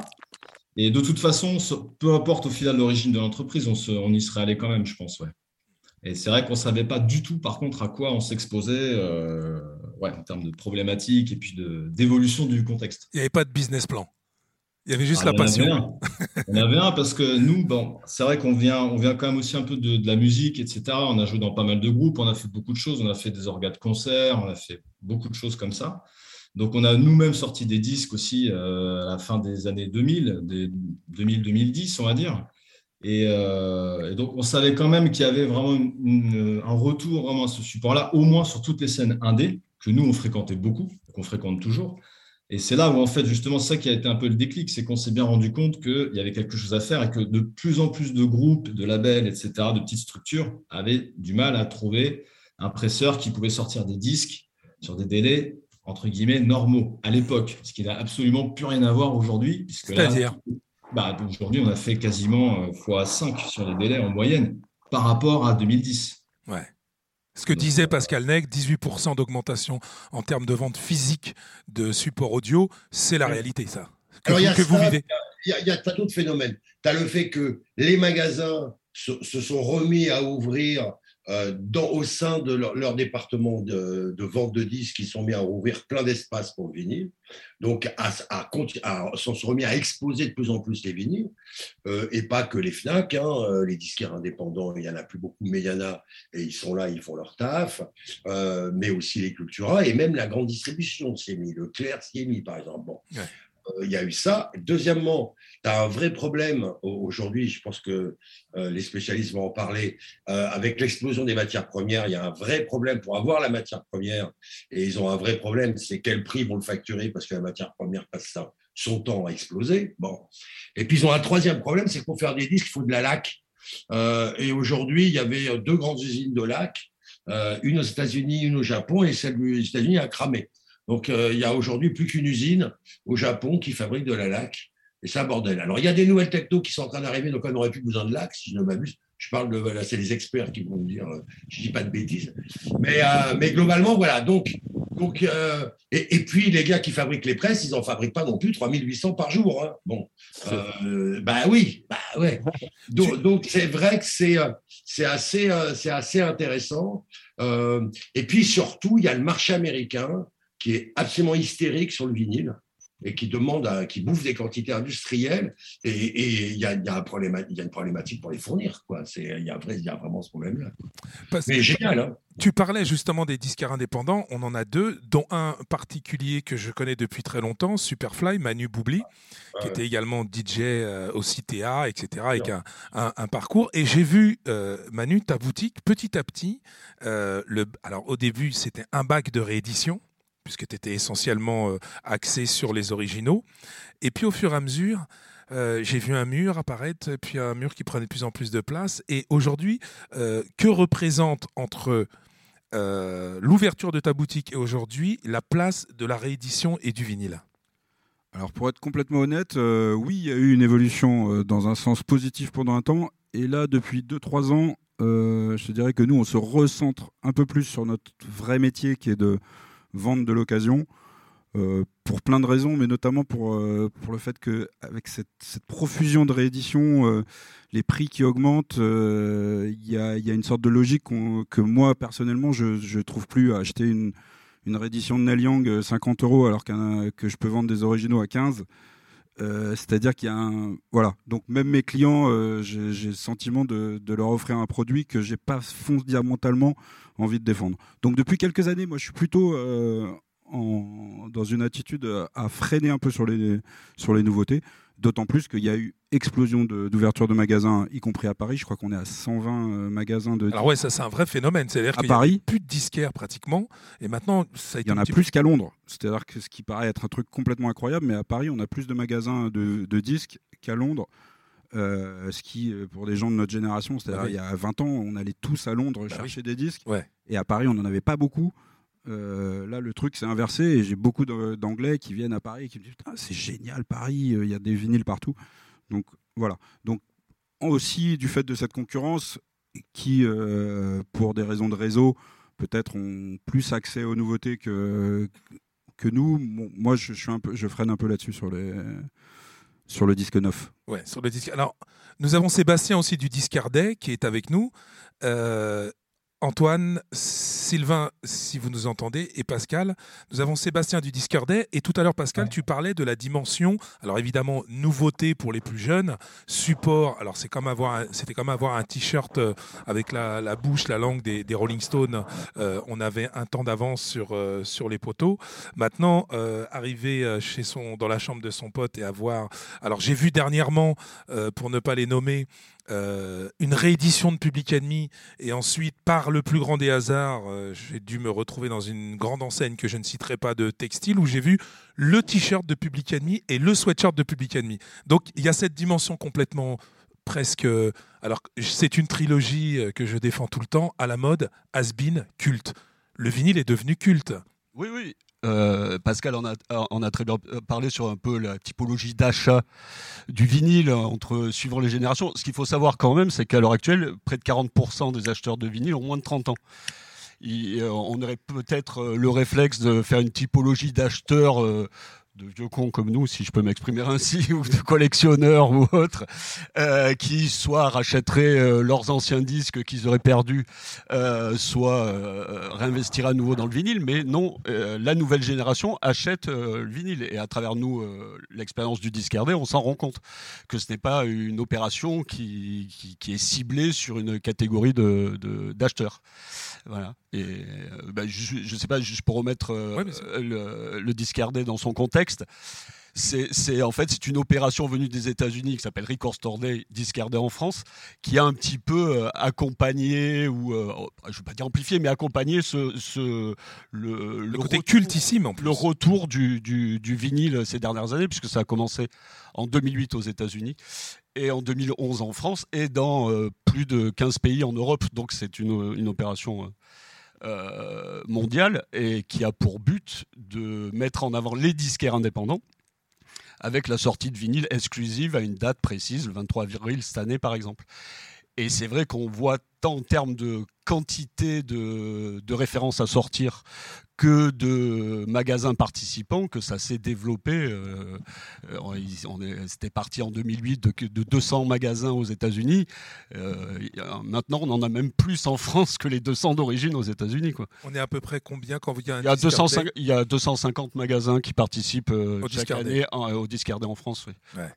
Et de toute façon, peu importe au final l'origine de l'entreprise, on, on, y serait allé quand même, je pense, ouais. Et c'est vrai qu'on ne savait pas du tout, par contre, à quoi on s'exposait euh, ouais, en termes de problématiques et puis d'évolution du contexte. Il n'y avait pas de business plan Il y avait juste ah, la passion. On avait un parce que nous, bon, c'est vrai qu'on vient, on vient quand même aussi un peu de, la musique, etc. On a joué dans pas mal de groupes, on a fait beaucoup de choses, on a fait des orgas de concerts, on a fait beaucoup de choses comme ça. Donc on a nous-mêmes sorti des disques aussi euh, à la fin des années 2000, des 2000-2010, on va dire. Euh, et, donc on savait quand même qu'il y avait vraiment un retour vraiment à ce support-là, au moins sur toutes les scènes indé que nous on fréquentait beaucoup, qu'on fréquente toujours. Et c'est là où, en fait, justement, ça qui a été un peu le déclic, c'est qu'on s'est bien rendu compte qu'il y avait quelque chose à faire et que de plus en plus de groupes, de labels, etc., de petites structures avaient du mal à trouver un presseur qui pouvait sortir des disques sur des délais, entre guillemets, normaux à l'époque, ce qui n'a absolument plus rien à voir aujourd'hui. C'est-à-dire bah, Aujourd'hui, on a fait quasiment x5 euh, sur les délais en moyenne par rapport à 2010. Ce que disait Pascal Neg, 18% d'augmentation en termes de vente physique de support audio, c'est la réalité, ça. Que, vous, que vous vivez. Il y a, d'autres phénomènes. Tu as le fait que les magasins se, sont remis à ouvrir dans, au sein de leur, département de, vente de disques, ils sont mis à ouvrir plein d'espace pour le vinyle, donc à, à, sont remis à exposer de plus en plus les vinyles, euh, et pas que les FNAC, hein, euh, les disquaires indépendants, il n'y en a plus beaucoup, mais il y en a, et ils sont là, ils font leur taf, mais aussi les Cultura, et même la grande distribution s'est mis, le Clair s'est mis, par exemple. Il y a eu ça. Deuxièmement, tu as un vrai problème aujourd'hui, je pense que euh, les spécialistes vont en parler, euh, avec l'explosion des matières premières, il y a un vrai problème pour avoir la matière première, et ils ont un vrai problème, c'est quel prix vont le facturer, parce que la matière première passe son temps à exploser. Bon. Et puis ils ont un troisième problème, c'est que pour faire des disques, il faut de la laque. Euh, et aujourd'hui, il y avait deux grandes usines de laque, une aux États-Unis, une au Japon, et celle des États-Unis a cramé. Donc, il y a aujourd'hui plus qu'une usine au Japon qui fabrique de la laque. Et c'est un bordel. Alors, il y a des nouvelles techno qui sont en train d'arriver, donc on n'aurait plus besoin de l'axe, si je ne m'abuse. Je parle de, là, c'est les experts qui vont me dire, euh, je ne dis pas de bêtises. Mais, euh, mais globalement, voilà. Donc, donc euh, et, puis, les gars qui fabriquent les presses, ils n'en fabriquent pas non plus 3800 par jour. Hein. Bon, bah oui, bah ouais. Donc, c'est vrai que c'est, c'est, assez, c'est assez intéressant. et puis, surtout, il y a le marché américain qui est absolument hystérique sur le vinyle et qui demande, qui bouffe des quantités industrielles, et il y, a, un problème, y a une problématique pour les fournir. Il y, a vraiment ce problème-là. Mais génial. Hein tu parlais justement des disquaires indépendants, on en a deux, dont un particulier que je connais depuis très longtemps, Superfly, Manu Boubli, qui était également DJ euh, au CTA, etc., avec un, un, parcours. Et j'ai vu, euh, Manu, ta boutique, petit à petit, euh, le, alors au début c'était un bac de réédition, puisque tu étais essentiellement euh, axé sur les originaux. Et puis au fur et à mesure, euh, j'ai vu un mur apparaître, puis un mur qui prenait de plus en plus de place. Et aujourd'hui, euh, que représente entre l'ouverture de ta boutique et aujourd'hui la place de la réédition et du vinyle? Alors pour être complètement honnête, oui, il y a eu une évolution dans un sens positif pendant un temps. Et là, depuis 2-3 ans, je dirais que nous, on se recentre un peu plus sur notre vrai métier qui est de vendre de l'occasion. Euh, pour plein de raisons, mais notamment pour, euh, pour le fait qu'avec cette, cette profusion de rééditions, euh, les prix qui augmentent, il y a, y, a, une sorte de logique que moi, personnellement, je ne trouve plus à acheter une, une réédition de Naliang 50 euros alors que je peux vendre des originaux à 15. C'est-à-dire qu'il y a un. Voilà. Donc, même mes clients, j'ai le sentiment de, leur offrir un produit que j'ai pas fondamentalement envie de défendre. Donc depuis quelques années, moi je suis plutôt euh, dans une attitude à freiner un peu sur les nouveautés. D'autant plus qu'il y a eu explosion d'ouverture de, magasins, y compris à Paris. Je crois qu'on est à 120 euh, magasins de. Alors ouais, ça c'est un vrai phénomène. C'est-à-dire qu'il n'y a plus de disquaires pratiquement, et maintenant ça a Il y en a plus qu'à Londres. C'est-à-dire que ce qui paraît être un truc complètement incroyable, mais à Paris on a plus de magasins de, de disques qu'à Londres. Euh, ce qui, euh, pour des gens de notre génération, c'est-à-dire bah il y a 20 ans, on allait tous à Londres bah chercher des disques. Et à Paris, on n'en avait pas beaucoup. Euh, là, le truc s'est inversé et j'ai beaucoup d'Anglais qui viennent à Paris et qui me disent c'est génial, Paris, il y a des vinyles partout. Donc voilà. Donc aussi du fait de cette concurrence qui, pour des raisons de réseau, peut-être ont plus accès aux nouveautés que, nous. moi, je, freine un peu là-dessus sur sur le disque neuf. Ouais, sur le disque. Alors, nous avons Sébastien aussi du Discardet qui est avec nous. Euh, Antoine, Sylvain, si vous nous entendez, et Pascal. Nous avons Sébastien du Discordet. Et tout à l'heure, Pascal, tu parlais de la dimension. Alors évidemment, nouveauté pour les plus jeunes. Support. Alors c'est comme avoir, c'était comme avoir un t-shirt euh, avec la, bouche, la langue des, Rolling Stones. Euh, on avait un temps d'avance sur euh, sur les poteaux. Maintenant, arriver chez son, dans la chambre de son pote et avoir. Alors j'ai vu dernièrement, pour ne pas les nommer. Euh, une réédition de Public Enemy et ensuite par le plus grand des hasards euh, j'ai dû me retrouver dans une grande enseigne que je ne citerai pas de textile où j'ai vu le t-shirt de Public Enemy et le sweatshirt de Public Enemy. Donc il y a cette dimension complètement presque alors c'est une trilogie euh, que je défends tout le temps à la mode has been culte. Le vinyle est devenu culte. Oui, oui. Euh, Pascal en a, très bien parlé sur un peu la typologie d'achat du vinyle entre suivant les générations. Ce qu'il faut savoir quand même, c'est qu'à l'heure actuelle, près de 40% des acheteurs de vinyle ont moins de 30 ans. Euh, on aurait peut-être euh, le réflexe de faire une typologie d'acheteurs de vieux cons comme nous, si je peux m'exprimer ainsi, ou de collectionneurs ou autres, euh, qui soit rachèteraient euh, leurs anciens disques qu'ils auraient perdus, euh, soit réinvestiraient à nouveau dans le vinyle. Mais non, la nouvelle génération achète le vinyle. Et à travers nous, l'expérience du discardé, on s'en rend compte que ce n'est pas une opération qui, qui, qui, est ciblée sur une catégorie d'acheteurs. De, voilà. Et bah, je ne sais pas, juste pour remettre le, le discardé dans son contexte, c'est en fait c'est une opération venue des États-Unis qui s'appelle Record Store Day discardé en France qui a un petit peu euh, accompagné ou euh, je veux pas dire amplifié mais accompagné ce, ce le, le, côté cultissime en plus. le retour du, du, du, vinyle ces dernières années puisque ça a commencé en 2008 aux États-Unis et en 2011 en France et dans euh, plus de 15 pays en Europe donc c'est une, une opération euh, mondiale et qui a pour but de mettre en avant les disquaires indépendants avec la sortie de vinyle exclusive à une date précise, le 23 avril cette année par exemple. Et c'est vrai qu'on voit tant en termes de quantité de, de, références à sortir que de magasins participants que ça s'est développé. Euh, C'était parti en 2008 de, de 200 magasins aux États-Unis. Euh, maintenant, on en a même plus en France que les 200 d'origine aux États-Unis. On est à peu près combien quand il y a un il y a, 250, il y a 250 magasins qui participent euh, chaque année au Discardé en France. Oui. Ouais.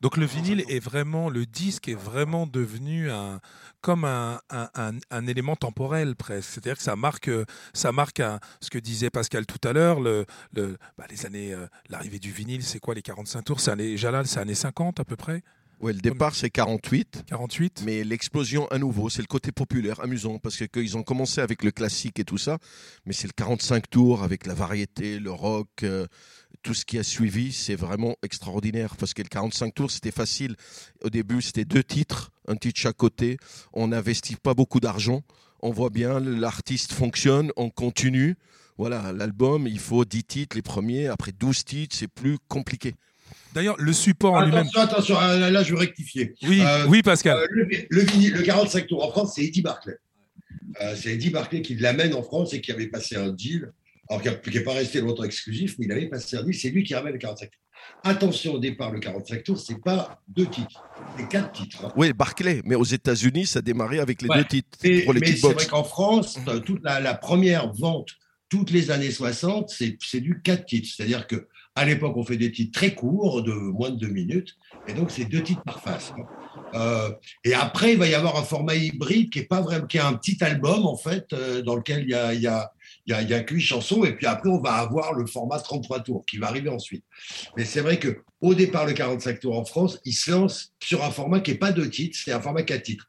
Donc le vinyle est vraiment, le disque est vraiment devenu un, comme un, un, un, élément temporel presque. C'est-à-dire que ça marque, ça marque ce que disait Pascal tout à l'heure, le, le bah, les années, euh, l'arrivée du vinyle, c'est quoi les 45 tours? C'est année Jalal, c'est années 50 à peu près? Oui, le départ c'est 48. 48. Mais l'explosion à nouveau, c'est le côté populaire, amusant, parce que qu'ils ont commencé avec le classique et tout ça, mais c'est le 45 tours avec la variété, le rock, euh, tout ce qui a suivi, c'est vraiment extraordinaire. Parce que le 45 tours, c'était facile. Au début, c'était deux titres, un titre chaque côté. On n'investit pas beaucoup d'argent. On voit bien, l'artiste fonctionne, on continue. Voilà, l'album, il faut 10 titres, les premiers. Après 12 titres, c'est plus compliqué. D'ailleurs, le support en lui-même. Attention, attention, là, je veux rectifier. Oui, euh, oui Pascal. Euh, le, le, 45 tours en France, c'est Eddie Barclay. Euh, c'est Eddie Barclay qui l'amène en France et qui avait passé un deal, alors qui n'est pas resté longtemps exclusif, mais il avait un deal, c'est lui qui ramène le 45 tours. Attention, au départ, le 45 tours, c'est pas deux titres, c'est quatre titres. Hein. Oui, Barclay, mais aux États-Unis, ça démarrait avec les deux titres. pour les mais c'est vrai qu'en France, toute la, la, première vente, toutes les années 60, c'est du quatre titres. C'est-à-dire que à l'époque, on fait des titres très courts, de moins de deux minutes, et donc c'est deux titres par face. Euh, et après, il va y avoir un format hybride qui est pas vraiment, qui est un petit album en fait, euh, dans lequel il y a, il y a il y a, a huit chansons, et puis après, on va avoir le format 33 tours qui va arriver ensuite. Mais c'est vrai que au départ, le 45 tours en France, il se lance sur un format qui n'est pas deux titres, c'est un format quatre titres.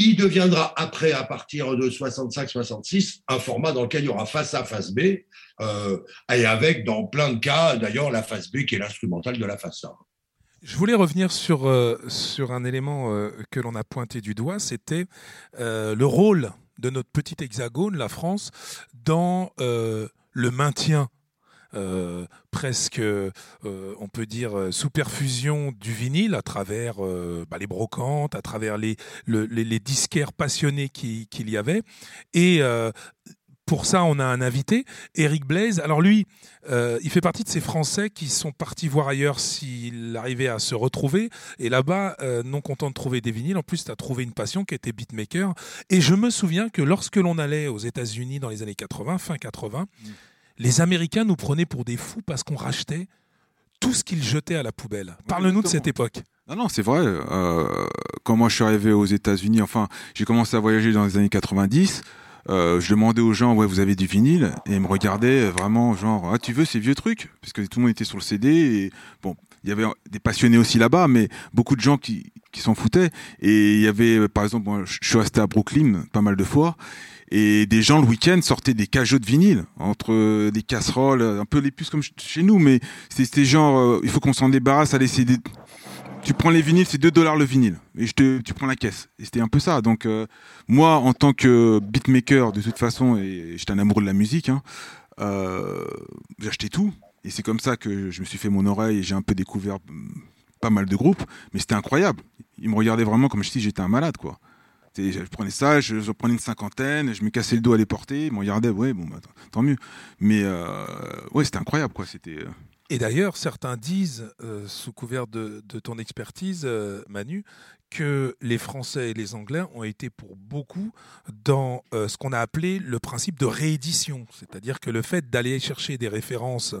Il deviendra après, à partir de 65-66, un format dans lequel il y aura face A, face B, euh, et avec, dans plein de cas, d'ailleurs, la face B qui est l'instrumentale de la face A. Je voulais revenir sur, euh, sur un élément euh, que l'on a pointé du doigt, c'était le rôle de notre petit hexagone, la France, dans le maintien euh, presque, euh, on peut dire, euh, sous perfusion du vinyle à travers bah, les brocantes, à travers les disquaires passionnés qu'il y avait. Et pour ça, on a un invité, Eric Blaise. Alors lui, euh, il fait partie de ces Français qui sont partis voir ailleurs s'il arrivait à se retrouver. Et là-bas, euh, non content de trouver des vinyles, en plus, tu as trouvé une passion qui était beatmaker. Et je me souviens que lorsque l'on allait aux États-Unis dans les années 80, fin 80, mm. les Américains nous prenaient pour des fous parce qu'on rachetait tout ce qu'ils jetaient à la poubelle. Parle-nous de cette époque. Non, non, c'est vrai. Euh, quand moi je suis arrivé aux États-Unis, enfin, j'ai commencé à voyager dans les années 90. Euh, je demandais aux gens, ouais, vous avez du vinyle Et ils me regardaient vraiment, genre, ah, tu veux ces vieux trucs? Parce que tout le monde était sur le CD. Et bon, il y avait des passionnés aussi là-bas, mais beaucoup de gens qui, qui s'en foutaient. Et il y avait, par exemple, moi, je suis resté à Brooklyn pas mal de fois. Et des gens le week-end sortaient des cajots de vinyle entre des casseroles, un peu les puces comme chez nous, mais c'était genre, euh, il faut qu'on s'en débarrasse, allez, c'est des, tu prends les vinyles, c'est 2 dollars le vinyle. Et je te, tu prends la caisse. Et c'était un peu ça. Donc, euh, moi, en tant que beatmaker, de toute façon, et j'étais un amoureux de la musique, hein, euh, j'achetais tout. Et c'est comme ça que je me suis fait mon oreille et j'ai un peu découvert mm, pas mal de groupes. Mais c'était incroyable. Ils me regardaient vraiment comme si j'étais un malade, quoi. Je prenais ça, je, prenais une cinquantaine, je me cassais le dos à les porter, ils me regardaient, ouais, bon, bah, tant mieux. Mais euh, ouais, c'était incroyable, quoi. C'était. Et d'ailleurs, certains disent, euh, sous couvert de, ton expertise, euh, Manu, que les Français et les Anglais ont été pour beaucoup dans euh, ce qu'on a appelé le principe de réédition. C'est-à-dire que le fait d'aller chercher des références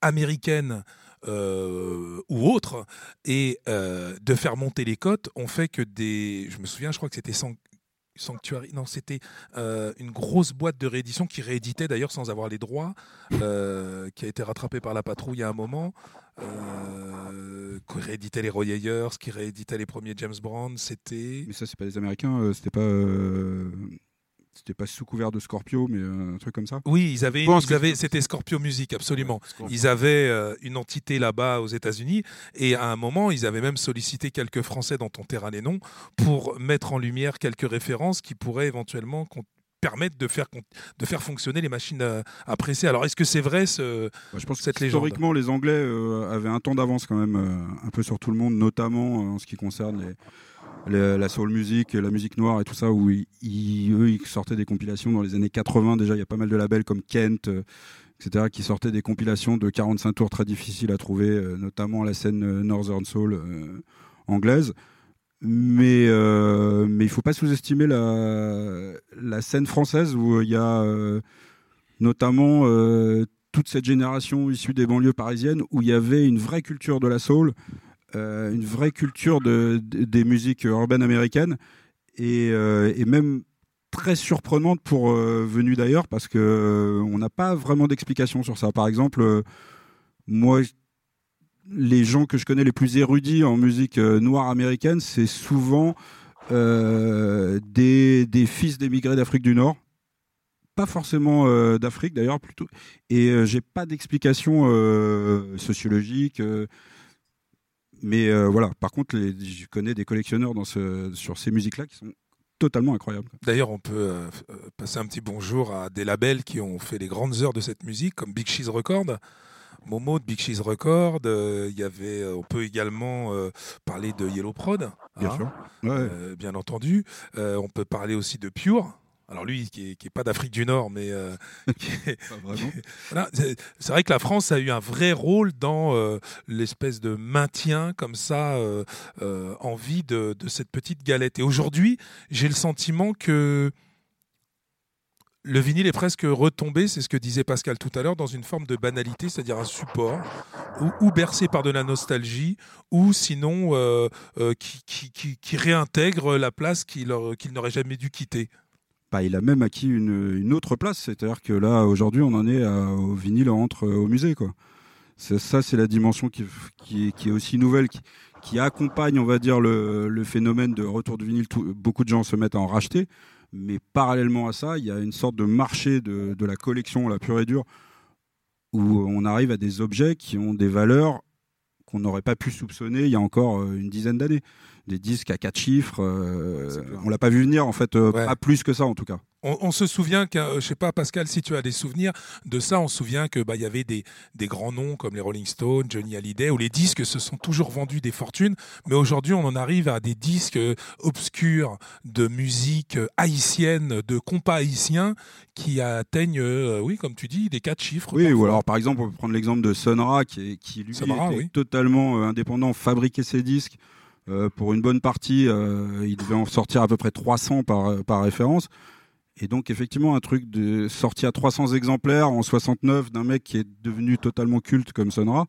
américaines ou autres et de faire monter les cotes ont fait que des. Je me souviens, je crois que c'était Sanctuary. Non, c'était euh, une grosse boîte de réédition qui rééditait d'ailleurs sans avoir les droits, euh, qui a été rattrapée par la patrouille à un moment, euh, qui rééditait les Roy Ayers, qui rééditait les premiers James Brown. C'était. Mais ça, c'est pas les Américains, c'était pas c'était pas sous couvert de Scorpio, mais euh, un truc comme ça. Oui, ils avaient, ils avaient c'était Scorpio Music, absolument. Ils avaient euh, une entité là-bas aux États-Unis, et à un moment, ils avaient même sollicité quelques Français dans ton terrain les noms pour mettre en lumière quelques références qui pourraient éventuellement permettre de faire, de faire fonctionner les machines à, presser. Alors, est-ce que c'est vrai ce, Je pense cette que historiquement, les Anglais euh, avaient un temps d'avance quand même, un peu sur tout le monde, notamment en ce qui concerne les la soul music, la musique noire et tout ça, où ils, sortaient des compilations dans les années 80. Déjà, il y a pas mal de labels comme Kent, euh, etc., qui sortaient des compilations de 45 tours très difficiles à trouver, euh, notamment la scène euh, Northern Soul anglaise. Mais, il ne faut pas sous-estimer la, scène française où il y a notamment toute cette génération issue des banlieues parisiennes où il y avait une vraie culture de la soul, euh, une vraie culture de, des musiques urbaines américaines. Et, euh, et même très surprenante pour euh, d'ailleurs parce que on n'a pas vraiment d'explication sur ça. Par exemple, moi, les gens que je connais les plus érudits en musique noire américaine, c'est souvent des, des, fils d'émigrés d'Afrique du Nord. Pas forcément d'Afrique d'ailleurs plutôt. Et j'ai pas d'explication sociologique mais euh, voilà, par contre, je connais des collectionneurs dans ce, sur ces musiques-là qui sont totalement incroyables. D'ailleurs, on peut euh, euh, passer un petit bonjour à des labels qui ont fait les grandes heures de cette musique, comme Big Cheese Record. Momo de Big Cheese Record, il y avait, on peut également parler de Yellow Prod, bien, hein, sûr. bien entendu. on peut parler aussi de Pure, alors lui, qui n'est pas d'Afrique du Nord, mais euh, c'est vrai que la France a eu un vrai rôle dans euh, l'espèce de maintien comme ça euh, en vie de, cette petite galette. Et aujourd'hui, j'ai le sentiment que le vinyle est presque retombé, c'est ce que disait Pascal tout à l'heure, dans une forme de banalité, c'est-à-dire un support, ou, bercé par de la nostalgie, ou sinon qui, réintègre la place qu'il n'aurait jamais dû quitter. Bah, il a même acquis une, autre place. C'est-à-dire que là, aujourd'hui, on en est au vinyle entre au musée. Quoi. Ça, c'est la dimension qui, qui, est aussi nouvelle, qui, accompagne, on va dire, le, phénomène de retour de vinyle. beaucoup de gens se mettent à en racheter. Mais parallèlement à ça, il y a une sorte de marché de, de la collection, la pure et dure, où on arrive à des objets qui ont des valeurs qu'on n'aurait pas pu soupçonner il y a encore euh, une dizaine d'années. Des disques à quatre chiffres. on l'a pas vu venir en fait, pas plus que ça en tout cas on, se souvient que, je sais pas, Pascal, si tu as des souvenirs de ça, on se souvient que bah il y avait des, des grands noms comme les Rolling Stones, Johnny Hallyday, où les disques se sont toujours vendus des fortunes, mais aujourd'hui on en arrive à des disques obscurs de musique haïtienne, de compas haïtiens qui atteignent, euh, oui, comme tu dis, des quatre chiffres. Oui, ou alors par exemple, on peut prendre l'exemple de Sonra, qui, est, qui lui était totalement euh, indépendant, fabriquait ses disques. Euh, pour une bonne partie, il devait en sortir à peu près 300 par, par référence. Et donc, effectivement, un truc de sorti à 300 exemplaires en 69 d'un mec qui est devenu totalement culte comme Sonra,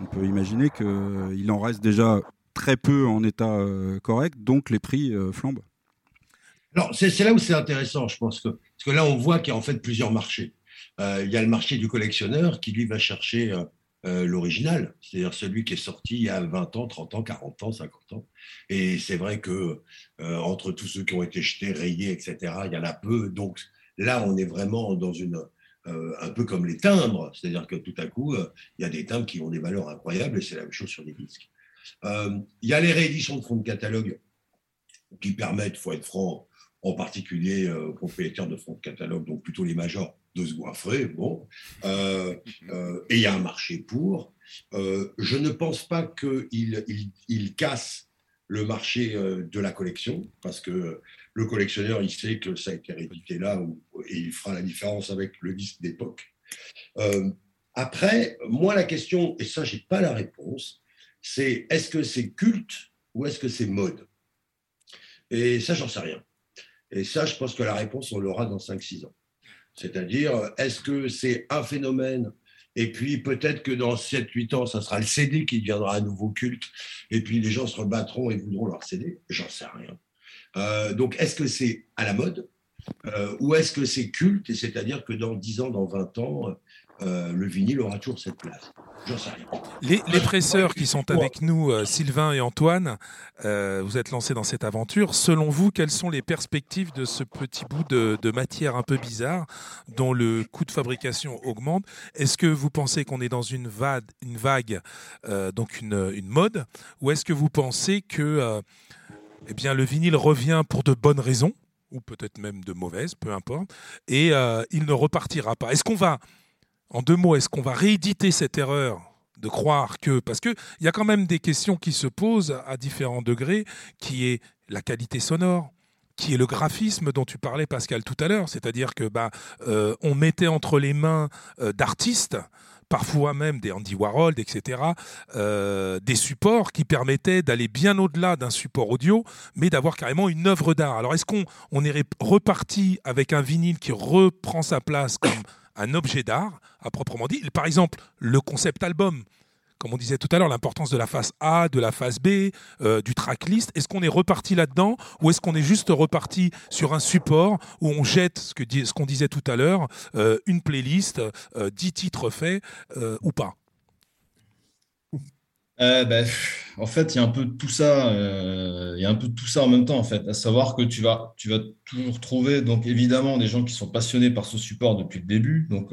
on peut imaginer qu'il en reste déjà très peu en état euh, correct, donc les prix euh, flambent. Alors, c'est là où c'est intéressant, je pense parce que là, on voit qu'il y a en fait plusieurs marchés. Euh, il y a le marché du collectionneur qui, lui, va chercher l'original, c'est-à-dire celui qui est sorti il y a 20 ans, 30 ans, 40 ans, 50 ans. Et c'est vrai que entre tous ceux qui ont été jetés, rayés, etc., il y en a peu. Donc là, on est vraiment dans une, un peu comme les timbres, c'est-à-dire que tout à coup, il y a des timbres qui ont des valeurs incroyables et c'est la même chose sur les disques. Euh, il y a les rééditions de fonds de catalogue qui permettent, il faut être franc, en particulier euh, aux propriétaires de fonds de catalogue, donc plutôt les majors, de goinfrer. Bon. Euh, et il y a un marché pour. je ne pense pas qu'il il, casse le marché de la collection, parce que le collectionneur, il sait que ça a été réédité là, et il fera la différence avec le disque d'époque. après, moi, la question, et ça, je n'ai pas la réponse, c'est est-ce que c'est culte ou est-ce que c'est mode? Et ça, j'en sais rien. Et ça, je pense que la réponse, on l'aura dans 5-6 ans. C'est-à-dire, est-ce que c'est un phénomène et puis peut-être que dans 7-8 ans, ça sera le CD qui deviendra à nouveau culte, et puis les gens se rebattront et voudront leur CD J'en sais rien. Euh, donc, est-ce que c'est à la mode euh, ou est-ce que c'est culte, et c'est-à-dire que dans 10 ans, dans 20 ans, euh, le vinyle aura toujours cette place. Sais. Les, les, presseurs qui sont avec nous, euh, Sylvain et Antoine, euh, vous êtes lancés dans cette aventure. Selon vous, quelles sont les perspectives de ce petit bout de, matière un peu bizarre dont le coût de fabrication augmente? Est-ce que vous pensez qu'on est dans une vague, une vague donc une, une, mode, ou est-ce que vous pensez que eh bien, le vinyle revient pour de bonnes raisons ou peut-être même de mauvaises, peu importe, et il ne repartira pas? Est-ce qu'on va en deux mots, est-ce qu'on va rééditer cette erreur de croire que, parce qu'il y a quand même des questions qui se posent à différents degrés, qui est la qualité sonore, qui est le graphisme dont tu parlais Pascal tout à l'heure, c'est-à-dire que bah, euh, on mettait entre les mains euh, d'artistes, parfois même des Andy Warhol, etc., euh, des supports qui permettaient d'aller bien au-delà d'un support audio, mais d'avoir carrément une œuvre d'art. Alors est-ce qu'on on est reparti avec un vinyle qui reprend sa place comme un objet d'art à proprement dit. Par exemple, le concept album, comme on disait tout à l'heure, l'importance de la phase A, de la phase B, euh, du tracklist. Est-ce qu'on est reparti là-dedans ou est-ce qu'on est juste reparti sur un support où on jette ce qu'on disait tout à l'heure, euh, une playlist, euh, 10 titres faits euh, ou pas? Euh, ben, en fait, il y a un peu tout ça. Euh, y a un peu tout ça en même temps, en fait. À savoir que tu vas, tu vas toujours trouver, donc évidemment, des gens qui sont passionnés par ce support depuis le début. Donc,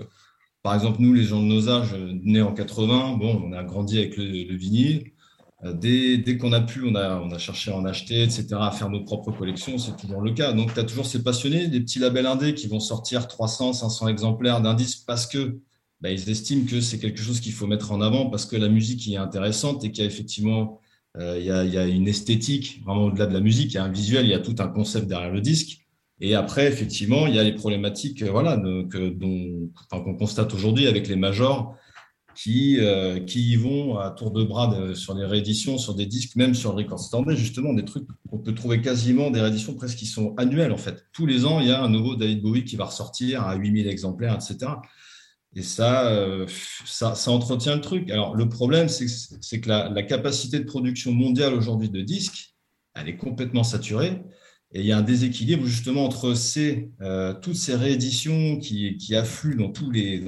par exemple, nous, les gens de nos âges, nés en 80, bon, on a grandi avec le, vinyle. Euh, dès, dès qu'on a pu, on a, on a cherché à en acheter, etc., à faire nos propres collections. C'est toujours le cas. Donc, tu as toujours ces passionnés, des petits labels indés qui vont sortir 300, 500 exemplaires d'indices parce que bah, ils estiment que c'est quelque chose qu'il faut mettre en avant parce que la musique est intéressante et qu'il y a effectivement euh, il, y a, une esthétique, vraiment au-delà de la musique, il y a un visuel, il y a tout un concept derrière le disque. Et après, effectivement, il y a les problématiques euh, voilà, qu'on constate aujourd'hui avec les majors qui, euh, qui y vont à tour de bras sur les rééditions, sur des disques, même sur le record standard, justement, des trucs qu'on peut trouver quasiment des rééditions presque qui sont annuelles, en fait. Tous les ans, il y a un nouveau David Bowie qui va ressortir à 8000 exemplaires, etc. Et ça, euh, ça, ça, entretient le truc. Alors, le problème, c'est que la, capacité de production mondiale aujourd'hui de disques, elle est complètement saturée. Et il y a un déséquilibre justement entre euh, toutes ces rééditions qui, affluent dans toutes les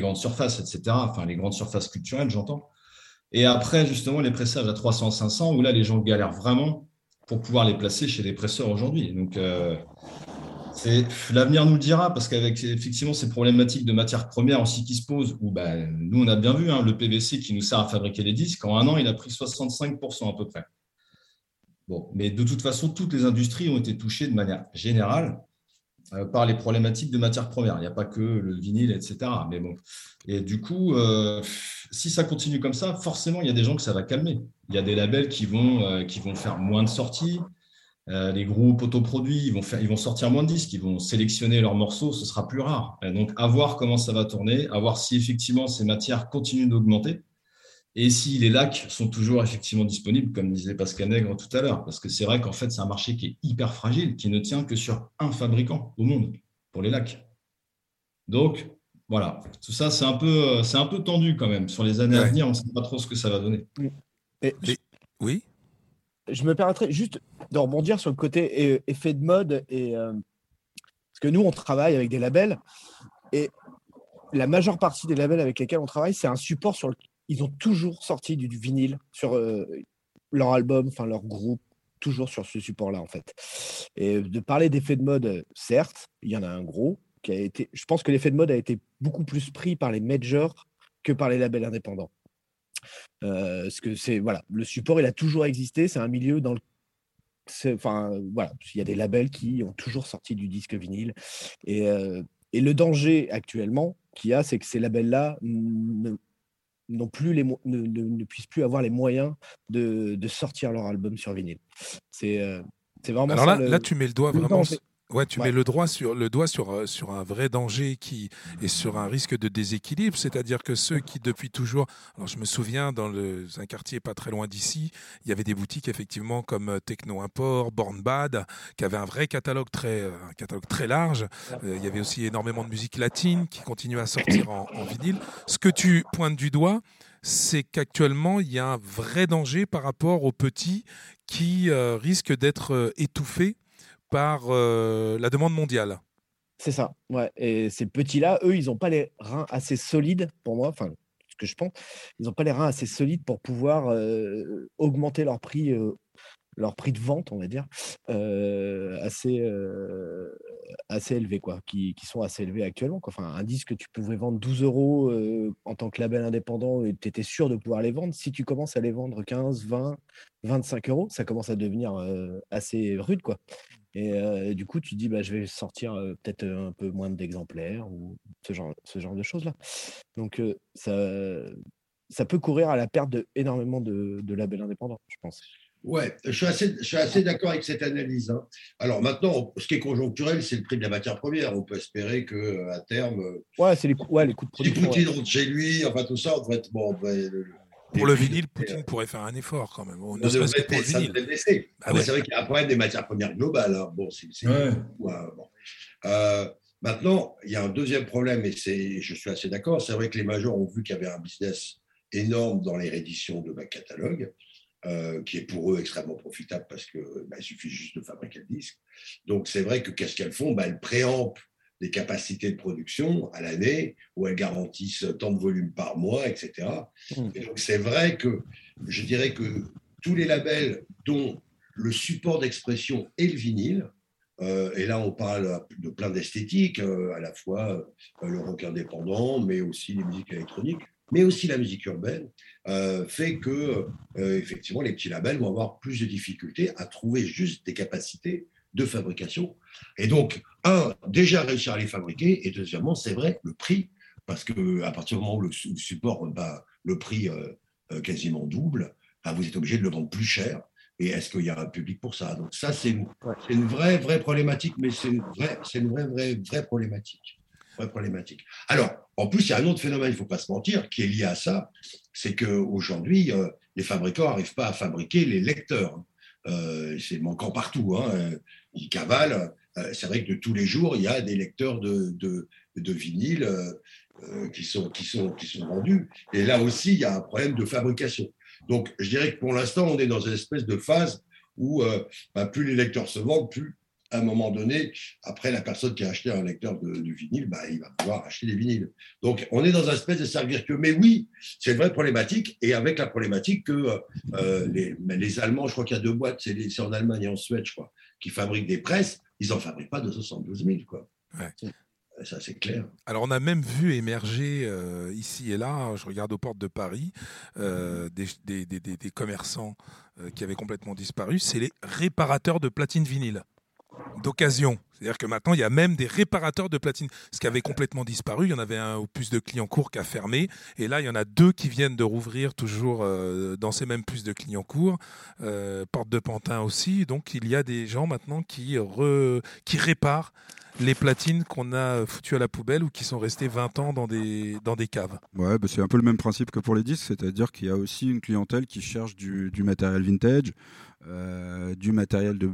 grandes surfaces, etc., enfin les grandes surfaces culturelles, j'entends. Et après, justement, les pressages à 300, 500, où là, les gens galèrent vraiment pour pouvoir les placer chez les presseurs aujourd'hui. Donc, euh, L'avenir nous le dira, parce qu'avec effectivement ces problématiques de matières premières aussi qui se posent, où ben, nous on a bien vu hein, le PVC qui nous sert à fabriquer les disques, en un an il a pris 65% à peu près. Bon, mais de toute façon, toutes les industries ont été touchées de manière générale euh, par les problématiques de matières premières. Il n'y a pas que le vinyle, etc. Mais bon. Et du coup, euh, si ça continue comme ça, forcément, il y a des gens que ça va calmer. Il y a des labels qui vont, euh, qui vont faire moins de sorties. Les groupes autoproduits, ils vont, faire, ils vont sortir moins de disques, ils vont sélectionner leurs morceaux, ce sera plus rare. donc, à voir comment ça va tourner, à voir si effectivement ces matières continuent d'augmenter. Et si les lacs sont toujours effectivement disponibles, comme disait Pascal Nègre tout à l'heure, parce que c'est vrai qu'en fait, c'est un marché qui est hyper fragile, qui ne tient que sur un fabricant au monde pour les lacs. Donc, voilà, tout ça, c'est un, peu, c'est un peu tendu quand même. Sur les années à venir, on ne sait pas trop ce que ça va donner. oui Je me permettrai juste de rebondir sur le côté effet de mode. Et, euh, parce que nous, on travaille avec des labels. Et la majeure partie des labels avec lesquels on travaille, c'est un support sur ils ont toujours sorti du, vinyle sur euh, leur album, enfin leur groupe, toujours sur ce support-là en fait. Et de parler d'effet de mode, certes, il y en a un gros qui a été. Je pense que l'effet de mode a été beaucoup plus pris par les majors que par les labels indépendants. Euh, ce que c'est voilà, le support il a toujours existé. C'est un milieu dans le Enfin, voilà, il y a des labels qui ont toujours sorti du disque vinyle. Et, euh, et le danger actuellement qu'il y a, c'est que ces labels-là non plus les, ne, ne, puissent plus avoir les moyens de, de sortir leur album sur vinyle. C'est euh, vraiment Alors là, là, tu mets le doigt vraiment. Ouais, tu mets le, droit sur, le doigt sur, euh, sur un vrai danger qui est sur un risque de déséquilibre, c'est-à-dire que ceux qui depuis toujours, alors je me souviens dans le, un quartier pas très loin d'ici, il y avait des boutiques effectivement comme euh, Techno Import, Born Bad, qui avaient un vrai catalogue très, euh, un catalogue très large. il y avait aussi énormément de musique latine qui continue à sortir en, en vinyle. Ce que tu pointes du doigt, c'est qu'actuellement, il y a un vrai danger par rapport aux petits qui risquent d'être étouffés par euh, la demande mondiale. C'est ça, ouais. Et ces petits-là, eux, ils n'ont pas les reins assez solides pour moi, enfin, ce que je pense, ils n'ont pas les reins assez solides pour pouvoir euh, augmenter leur prix, euh, leur prix de vente, on va dire, assez, assez élevé, quoi, qui, qui, sont assez élevés actuellement. Quoi. Enfin, un disque que tu pouvais vendre 12 euros en tant que label indépendant et tu étais sûr de pouvoir les vendre. Si tu commences à les vendre 15, 20, 25 euros, ça commence à devenir assez rude, quoi. Et du coup, tu dis, bah, je vais sortir peut-être un peu moins d'exemplaires ou ce genre, ce genre de choses-là. Donc, ça, ça peut courir à la perte de, énormément de, de labels indépendants, je pense. Ouais, je suis assez, je suis assez d'accord avec cette analyse. Hein. Alors maintenant, ce qui est conjoncturel, c'est le prix de la matière première. On peut espérer que à terme, ouais, c'est les, ouais, les coûts de production. Si Poutine rentre chez lui, enfin tout ça, en fait, bon, pour le vinyle, Poutine pourrait faire un effort quand même. Ne serait-ce que pour le vinyle. Bah c'est vrai qu'il y a un problème des matières premières globales. Hein. Bon, c'est, euh, maintenant, il y a un deuxième problème, et c'est, je suis assez d'accord. C'est vrai que les majors ont vu qu'il y avait un business énorme dans les rééditions de back catalogue. Euh, qui est pour eux extrêmement profitable parce qu'il bah, suffit juste de fabriquer le disque. Donc c'est vrai que qu'est-ce qu'elles font? Bah, Elles préampent des capacités de production à l'année, où elles garantissent tant de volume par mois, etc. Et donc c'est vrai que je dirais que tous les labels dont le support d'expression est le vinyle, euh, et là on parle de plein d'esthétiques, euh, à la fois le rock indépendant, mais aussi les musiques électroniques, mais aussi la musique urbaine, euh, fait que euh, effectivement les petits labels vont avoir plus de difficultés à trouver juste des capacités de fabrication. Et donc, un, déjà réussir à les fabriquer, et deuxièmement, c'est vrai, le prix, parce que à partir du moment où le, support, bah, le prix euh, quasiment double, bah, vous êtes obligé de le vendre plus cher. Et est-ce qu'il y a un public pour ça? Donc ça, c'est une, une, vraie, vraie problématique, mais c'est une vraie, une vraie, vraie, vraie problématique. Vraie problématique. Alors, en plus, il y a un autre phénomène, il ne faut pas se mentir, qui est lié à ça, c'est qu'aujourd'hui, euh, les fabricants n'arrivent pas à fabriquer les lecteurs. Euh, c'est manquant partout. Hein. Euh, ils cavalent. C'est vrai que de tous les jours, il y a des lecteurs de, de, vinyle qui, sont, qui, sont, qui sont vendus. Et là aussi, il y a un problème de fabrication. Donc, je dirais que pour l'instant, on est dans une espèce de phase où bah, plus les lecteurs se vendent, plus à un moment donné, après, la personne qui a acheté un lecteur de, vinyle, bah, il va pouvoir acheter des vinyles. Donc, on est dans un espèce de cercle vertueux. Mais oui, c'est une vraie problématique, et avec la problématique que euh, les, les, Allemands, je crois qu'il y a deux boîtes, c'est en Allemagne et en Suède, je crois, qui fabriquent des presses, ils n'en fabriquent pas de 72 000. Quoi. ça c'est clair. Alors on a même vu émerger ici et là, je regarde aux portes de Paris, des, des, des, des, commerçants qui avaient complètement disparu, c'est les réparateurs de platine vinyle d'occasion. C'est-à-dire que maintenant, il y a même des réparateurs de platine. Ce qui avait complètement disparu, il y en avait un au plus de clients courts qui a fermé. Et là, il y en a deux qui viennent de rouvrir toujours euh, dans ces mêmes puces de clients. Euh, Porte de Pantin aussi. Donc, il y a des gens maintenant qui, qui réparent les platines qu'on a foutues à la poubelle ou qui sont restées 20 ans dans des, dans des caves. Ouais, bah, c'est un peu le même principe que pour les disques, c'est-à-dire qu'il y a aussi une clientèle qui cherche du, du matériel vintage, euh, du matériel de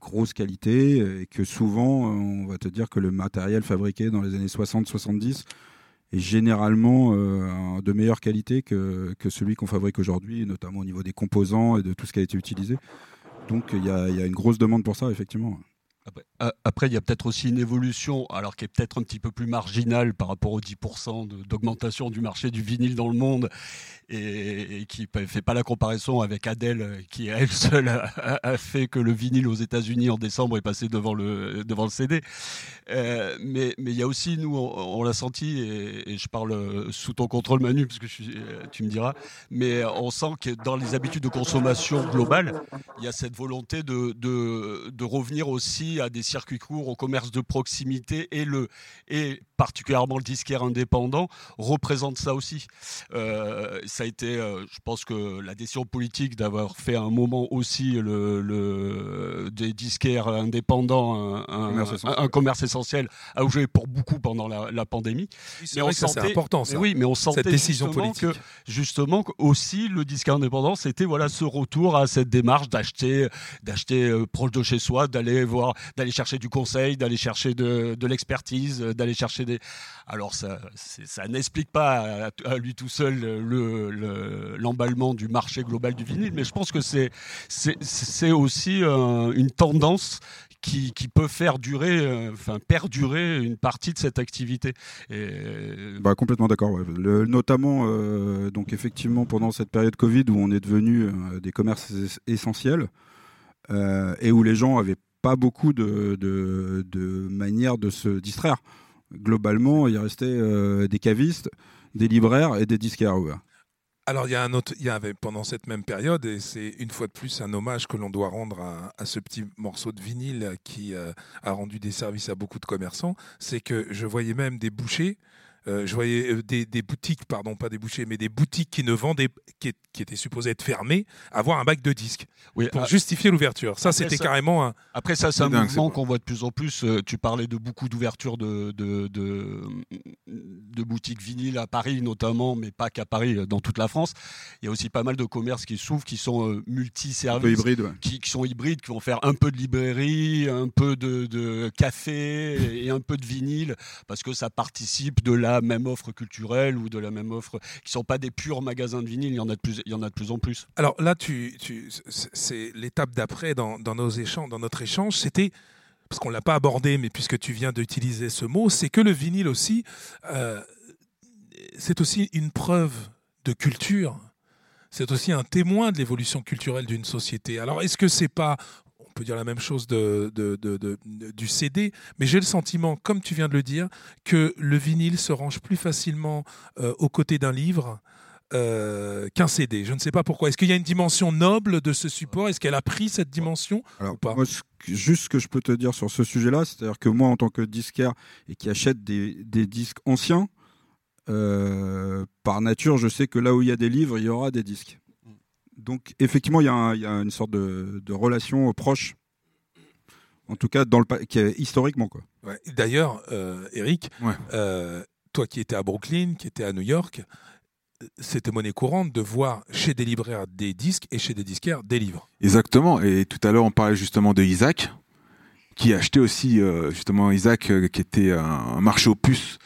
grosse qualité et que souvent on va te dire que le matériel fabriqué dans les années 60-70 est généralement euh, de meilleure qualité que, que celui qu'on fabrique aujourd'hui, notamment au niveau des composants et de tout ce qui a été utilisé. Donc il y y a une grosse demande pour ça, effectivement. Après, il y a peut-être aussi une évolution, alors qui est peut-être un petit peu plus marginale par rapport aux 10% d'augmentation du marché du vinyle dans le monde et, qui ne fait pas la comparaison avec Adele, qui elle seule a, fait que le vinyle aux États-Unis en décembre est passé devant le, devant le CD. Euh, mais, il y a aussi, nous, on, l'a senti, et, je parle sous ton contrôle, Manu, parce que tu me diras, mais on sent que dans les habitudes de consommation globale, il y a cette volonté de, de revenir aussi à des circuits courts, au commerce de proximité et, le, et particulièrement le disquaire indépendant représente ça aussi. Euh, ça a été, euh, je pense que la décision politique d'avoir fait un moment aussi le, le des disquaires indépendants un, un, commerce, essentiel a joué pour beaucoup pendant la, pandémie. mais on sentait, c'est important ça. Oui, mais on sentait cette décision politique. que justement aussi le disquaire indépendant, c'était voilà ce retour à cette démarche d'acheter, d'acheter euh, proche de chez soi, d'aller voir, d'aller chercher du conseil, d'aller chercher de, l'expertise, d'aller chercher des. Alors ça, ça n'explique pas à, lui tout seul le, l'emballement du marché global du vinyle, mais je pense que c'est c'est aussi euh, une tendance qui, qui, peut faire durer, euh, enfin perdurer une partie de cette activité. Bah, complètement d'accord. notamment, euh, donc effectivement, pendant cette période Covid où on est devenu des commerces essentiels et où les gens avaient pas beaucoup de, de, de manières de se distraire. Globalement, il restait euh, des cavistes, des libraires et des disquaires Alors, il y a un autre, il y avait pendant cette même période, et c'est une fois de plus un hommage que l'on doit rendre à, ce petit morceau de vinyle qui euh, a rendu des services à beaucoup de commerçants, c'est que je voyais même des bouchers euh, je voyais euh, des, boutiques, pardon, pas des bouchers, mais des boutiques qui ne vendaient, qui, étaient supposées être fermées, avoir un bac de disques oui, pour ah, justifier l'ouverture. Ça, c'était carrément un. Après, ça, c'est un mouvement qu'on voit de plus en plus. Euh, tu parlais de beaucoup d'ouvertures de, de, de, boutiques vinyles à Paris, notamment, mais pas qu'à Paris, dans toute la France. Il y a aussi pas mal de commerces qui s'ouvrent, qui sont multi-services, qui, qui, sont hybrides, qui vont faire un peu de librairie, un peu de, de café et un peu de vinyle, parce que ça participe de la même offre culturelle ou de la même offre qui sont pas des purs magasins de vinyle. Il y en a de plus, il y en a de plus en plus. Alors là, tu, tu c'est l'étape d'après dans, dans, nos échanges, dans notre échange, c'était parce qu'on l'a pas abordé, mais puisque tu viens d'utiliser ce mot, c'est que le vinyle aussi, euh, c'est aussi une preuve de culture c'est aussi un témoin de l'évolution culturelle d'une société. Alors, est-ce que c'est pas peut dire la même chose de, du CD, mais j'ai le sentiment, comme tu viens de le dire, que le vinyle se range plus facilement euh, aux côtés d'un livre. Euh, qu'un CD. Je ne sais pas pourquoi. Est-ce qu'il y a une dimension noble de ce support? Est-ce qu'elle a pris cette dimension ou pas? Juste ce que je peux te dire sur ce sujet-là, c'est-à-dire que moi, en tant que disquaire et qui achète des, disques anciens, euh, par nature, je sais que là où il y a des livres, il y aura des disques donc effectivement, il y, a une sorte de, relation proche, en tout cas dans le qui est historiquement quoi. D'ailleurs, euh, Eric, euh, toi qui étais à Brooklyn, qui étais à New York, c'était monnaie courante de voir chez des libraires des disques et chez des disquaires des livres. Exactement. Et tout à l'heure, on parlait justement de Isaac, qui achetait aussi euh, justement Isaac, qui était un marché aux puces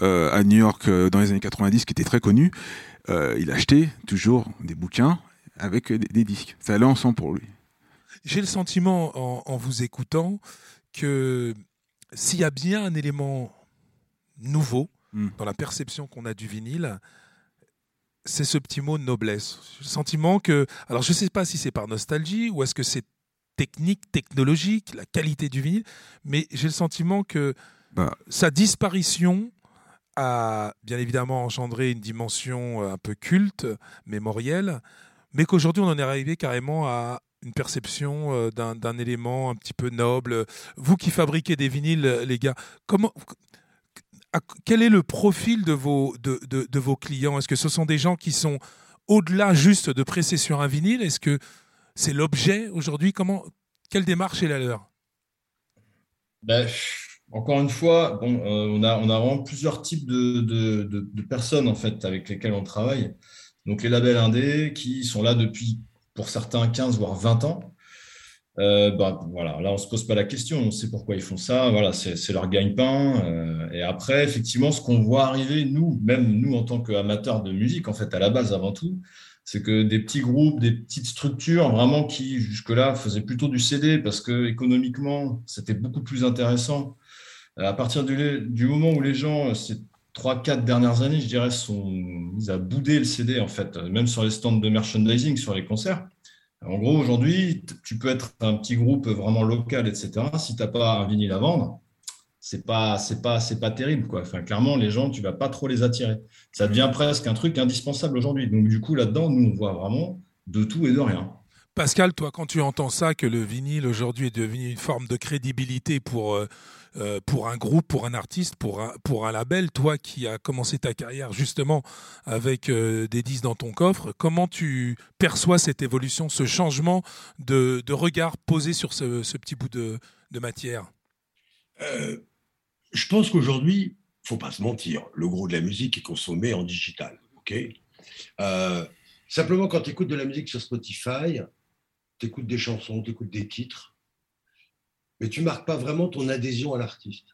à New York dans les années 90, qui était très connu. il achetait toujours des bouquins avec des, disques. Ça allait ensemble pour lui. J'ai le sentiment, en, vous écoutant, que s'il y a bien un élément nouveau hmm. dans la perception qu'on a du vinyle, c'est ce petit mot noblesse. Le sentiment que, alors je ne sais pas si c'est par nostalgie ou est-ce que c'est technique, technologique, la qualité du vinyle, mais j'ai le sentiment que bah. sa disparition a bien évidemment engendré une dimension un peu culte, mémorielle, mais qu'aujourd'hui on en est arrivé carrément à une perception d'un élément un petit peu noble. Vous qui fabriquez des vinyles, les gars, comment, quel est le profil de vos, clients? Est-ce que ce sont des gens qui sont au-delà juste de presser sur un vinyle? Est-ce que c'est l'objet aujourd'hui? Comment Quelle démarche est la leur? Ben, Encore une fois, euh, on, a, on a vraiment plusieurs types de, de, personnes en fait, avec lesquelles on travaille. Donc les labels indés qui sont là depuis, pour certains, 15 voire 20 ans euh, bah, voilà, là, on se pose pas la question, on sait pourquoi ils font ça, voilà, c'est leur gagne-pain. Euh, et après, effectivement, ce qu'on voit arriver, nous, même nous en tant qu'amateurs de musique, en fait, à la base, avant tout, c'est que des petits groupes, des petites structures, vraiment qui jusque-là faisaient plutôt du CD parce que économiquement, c'était beaucoup plus intéressant. À partir du, du, moment où les gens, ces trois, quatre dernières années, je dirais, sont mis à bouder le CD, en fait, même sur les stands de merchandising, sur les concerts. En gros, aujourd'hui, tu peux être un petit groupe vraiment local, etc. Si tu n'as pas un vinyle à vendre, c'est pas c'est pas c'est pas terrible quoi. Enfin, clairement, les gens, tu vas pas trop les attirer. Ça devient presque un truc indispensable aujourd'hui. Donc du coup, là-dedans, nous on voit vraiment de tout et de rien. Pascal, toi, quand tu entends ça, que le vinyle aujourd'hui est devenu une forme de crédibilité pour euh, euh, pour un groupe, pour un artiste, pour un, pour un label, toi qui as commencé ta carrière justement avec euh, des disques dans ton coffre, comment tu perçois cette évolution, ce changement de, de regard posé sur ce, ce petit bout de, de matière? Euh, Je pense qu'aujourd'hui, faut pas se mentir, le gros de la musique est consommé en digital. ok? Simplement, quand tu écoutes de la musique sur Spotify, tu écoutes des chansons, tu écoutes des titres, mais tu marques pas vraiment ton adhésion à l'artiste.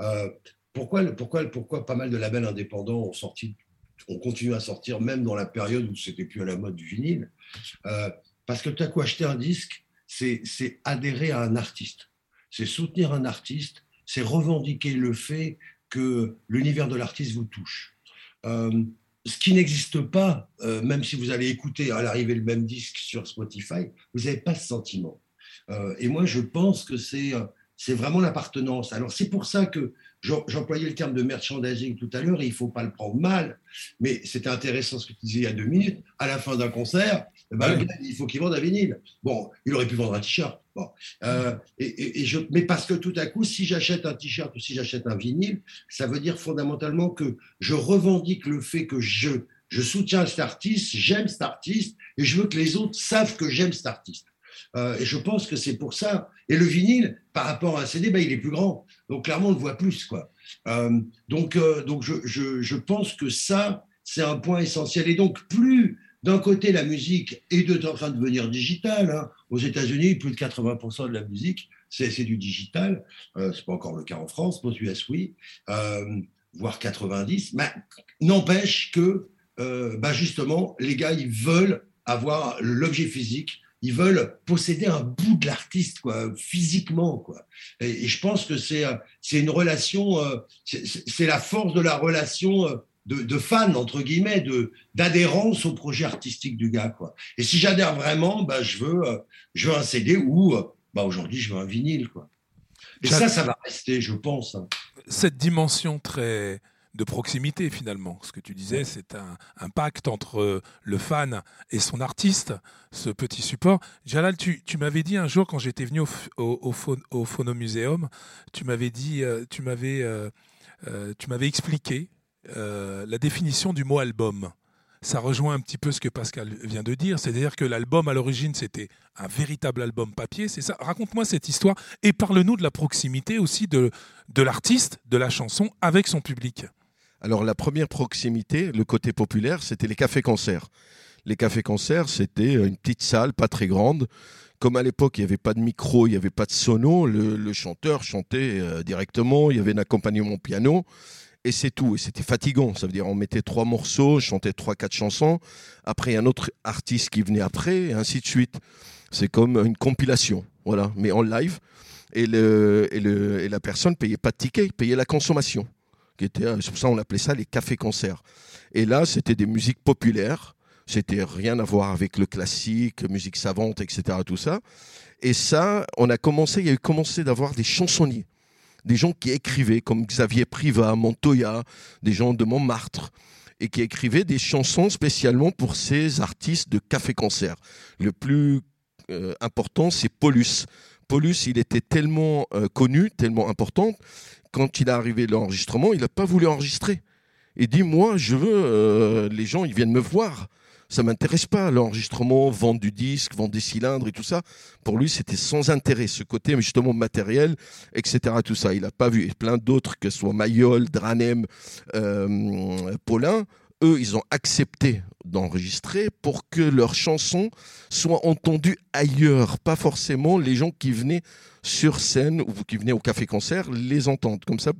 Euh, pourquoi, pourquoi, pourquoi pas mal de labels indépendants ont sorti, ont continué à sortir même dans la période où c'était plus à la mode du vinyle? Euh, Parce que tu as quoi acheter un disque, c'est adhérer à un artiste, c'est soutenir un artiste, c'est revendiquer le fait que l'univers de l'artiste vous touche. Euh, ce qui n'existe pas, même si vous allez écouter à l'arrivée le même disque sur Spotify, vous n'avez pas ce sentiment. Euh, et moi, je pense que c'est euh, c'est vraiment l'appartenance. Alors c'est pour ça que j'employais le terme de merchandising tout à l'heure et il faut pas le prendre mal, mais c'était intéressant ce que tu disais il y a deux minutes. À la fin d'un concert, eh ben, il faut qu'il vende un vinyle. Bon, il aurait pu vendre un t-shirt. Bon, euh, et, je, mais parce que tout à coup, si j'achète un t-shirt ou si j'achète un vinyle, ça veut dire fondamentalement que je revendique le fait que je, je soutiens cet artiste, j'aime cet artiste et je veux que les autres savent que j'aime cet artiste. Euh, et je pense que c'est pour ça. Et le vinyle, par rapport à un CD, bah, il est plus grand. Donc clairement, on le voit plus. Quoi. Euh, donc euh, donc je, je, je, pense que ça, c'est un point essentiel. Et donc, plus d'un côté, la musique est en train de devenir digitale. Hein. Aux États-Unis, plus de 80% de la musique, c'est du digital. Euh, c'est pas encore le cas en France, aux US, oui. voire 90. Mais n'empêche que, bah justement, les gars, ils veulent avoir l'objet physique ils veulent posséder un bout de l'artiste, quoi, physiquement, quoi. Et, je pense que c'est euh, c'est une relation, euh, c'est la force de la relation euh, de, de fan entre guillemets, de d'adhérence au projet artistique du gars, quoi. Et si j'adhère vraiment, bah je veux je veux un CD ou bah aujourd'hui je veux un vinyle, quoi. Et ça, ça va rester, je pense. Hein. Cette dimension très de proximité finalement. Ce que tu disais, c'est un, pacte entre euh, le fan et son artiste, ce petit support. Jalal, tu, m'avais dit un jour quand j'étais venu au, au, au, Phonomuséum, tu m'avais dit, euh, tu m'avais, euh, tu m'avais expliqué la définition du mot album ça rejoint un petit peu ce que Pascal vient de dire, c'est-à-dire que l'album à l'origine c'était un véritable album papier, c'est ça? Raconte-moi cette histoire et parle-nous de la proximité aussi de, de l'artiste, de la chanson avec son public. Alors la première proximité, le côté populaire, c'était les cafés-concerts. Les cafés-concerts, c'était une petite salle, pas très grande. Comme à l'époque, il n'y avait pas de micro, il n'y avait pas de sono, le, chanteur chantait euh, directement, il y avait un accompagnement piano, et c'est tout. Et c'était fatigant. Ça veut dire on mettait trois morceaux, chantait trois, quatre chansons. Après, un autre artiste qui venait après, et ainsi de suite. C'est comme une compilation, voilà, mais en live. Et, le, et, le, et la personne payait pas de ticket, payait la consommation qui c'est pour ça on appelait ça les cafés-concerts. Et là, c'était des musiques populaires, c'était rien à voir avec le classique, musique savante, etc., tout ça. Et ça, on a commencé, il y a eu commencé d'avoir des chansonniers. des gens qui écrivaient, comme Xavier Privat, Montoya, des gens de Montmartre, et qui écrivaient des chansons spécialement pour ces artistes de café-concert. Le plus euh, important, c'est Paulus. Paulus, il était tellement euh, connu, tellement important, quand il est arrivé l'enregistrement, il n'a pas voulu enregistrer. Il dit, moi, je veux, euh, les gens, ils viennent me voir ça m'intéresse pas l'enregistrement, vendre du disque, vendre des cylindres et tout ça. Pour lui, c'était sans intérêt ce côté justement matériel, etc. Tout ça, il n'a pas vu. Et plein d'autres, que ce soit Mayol, Dranem, euh, Paulin, eux, ils ont accepté d'enregistrer pour que leurs chansons soient entendues ailleurs, pas forcément les gens qui venaient sur scène ou qui venaient au café-concert les entendent. Comme ça,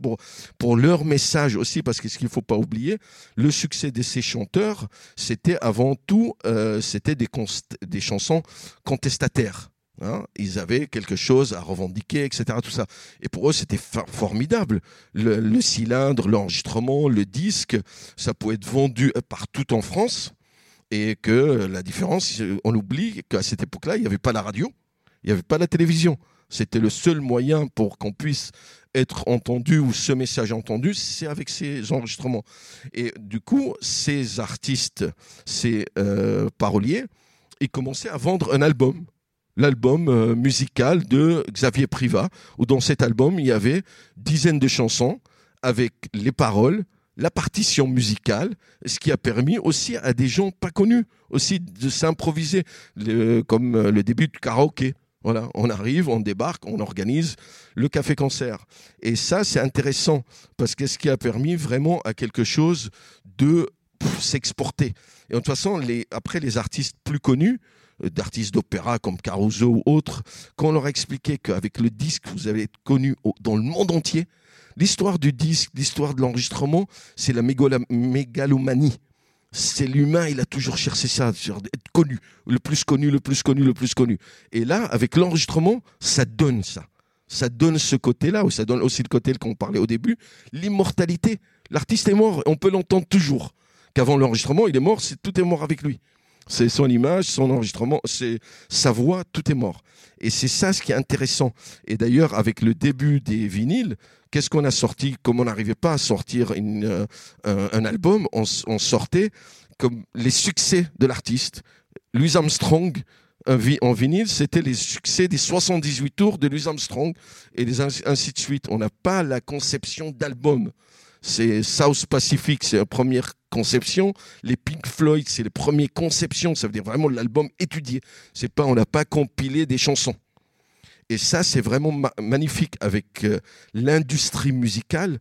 pour, leur message aussi, parce que ce qu'il ne faut pas oublier, le succès de ces chanteurs, c'était avant tout, euh, c'était des chansons contestataires. Hein, ils avaient quelque chose à revendiquer, etc. Tout ça. Et pour eux, c'était formidable. Le, cylindre, l'enregistrement, le disque, ça pouvait être vendu partout en France. Et que la différence, on oublie qu'à cette époque-là, il n'y avait pas la radio, il n'y avait pas la télévision. C'était le seul moyen pour qu'on puisse être entendu ou ce message entendu, c'est avec ces enregistrements. Et du coup, ces artistes, ces euh, paroliers, ils commençaient à vendre un album l'album euh, musical de Xavier Privat, où dans cet album, il y avait dizaines de chansons avec les paroles, la partition musicale, ce qui a permis aussi à des gens pas connus aussi de s'improviser, comme euh, le début du karaoké. Voilà, on arrive, on débarque, on organise le café-concert. Et ça, c'est intéressant parce que ce qui a permis vraiment à quelque chose de s'exporter. Et de toute façon, les, après, les artistes plus connus, d'artistes d'opéra comme Caruso ou autres, quand on leur expliquait qu'avec le disque, vous allez être connu dans le monde entier, l'histoire du disque, l'histoire de l'enregistrement, c'est la mégalomanie. C'est l'humain, il a toujours cherché ça, être connu, le plus connu, le plus connu, le plus connu. Et là, avec l'enregistrement, ça donne ça. Ça donne ce côté-là, ou ça donne aussi le côté qu'on parlait au début, l'immortalité. L'artiste est mort, on peut l'entendre toujours. Qu'avant l'enregistrement, il est mort, c'est tout est mort avec lui. C'est son image, son enregistrement, c'est sa voix, tout est mort. Et c'est ça ce qui est intéressant. Et d'ailleurs, avec le début des vinyles, qu'est-ce qu'on a sorti? Comme on n'arrivait pas à sortir euh, un, album, on, sortait comme les succès de l'artiste. Louis Armstrong, en vinyle, c'était les succès des 78 tours de Louis Armstrong et ainsi de suite. On n'a pas la conception d'album c'est South Pacific, c'est la première conception. Floyd, c'est les premières conceptions. Ça veut dire vraiment l'album étudié. C'est pas, on n'a pas compilé des chansons. Et ça, c'est vraiment magnifique avec euh, l'industrie musicale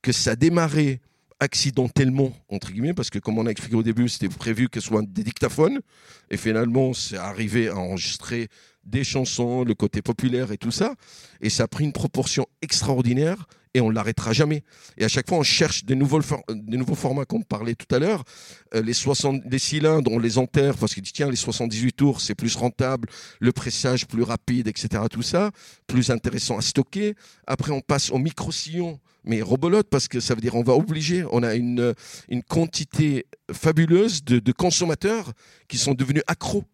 que ça a démarré accidentellement, entre guillemets, parce que comme on a expliqué au début, c'était prévu que ce soit des dictaphones. Et finalement, c'est arrivé à enregistrer des chansons, le côté populaire et tout ça. Et ça a pris une proportion extraordinaire et on ne l'arrêtera jamais. Et à chaque fois, on cherche des nouveaux, des nouveaux formats, comme on parlait tout à l'heure. Euh, les, 60, les cylindres, on les enterre parce qu'il dit, tiens, les 78 tours, c'est plus rentable, le pressage plus rapide, etc. Tout ça, plus intéressant à stocker. Après, on passe au micro-sillon, mais robolote, parce que ça veut dire on va obliger, on a une, une quantité fabuleuse de, de consommateurs qui sont devenus accros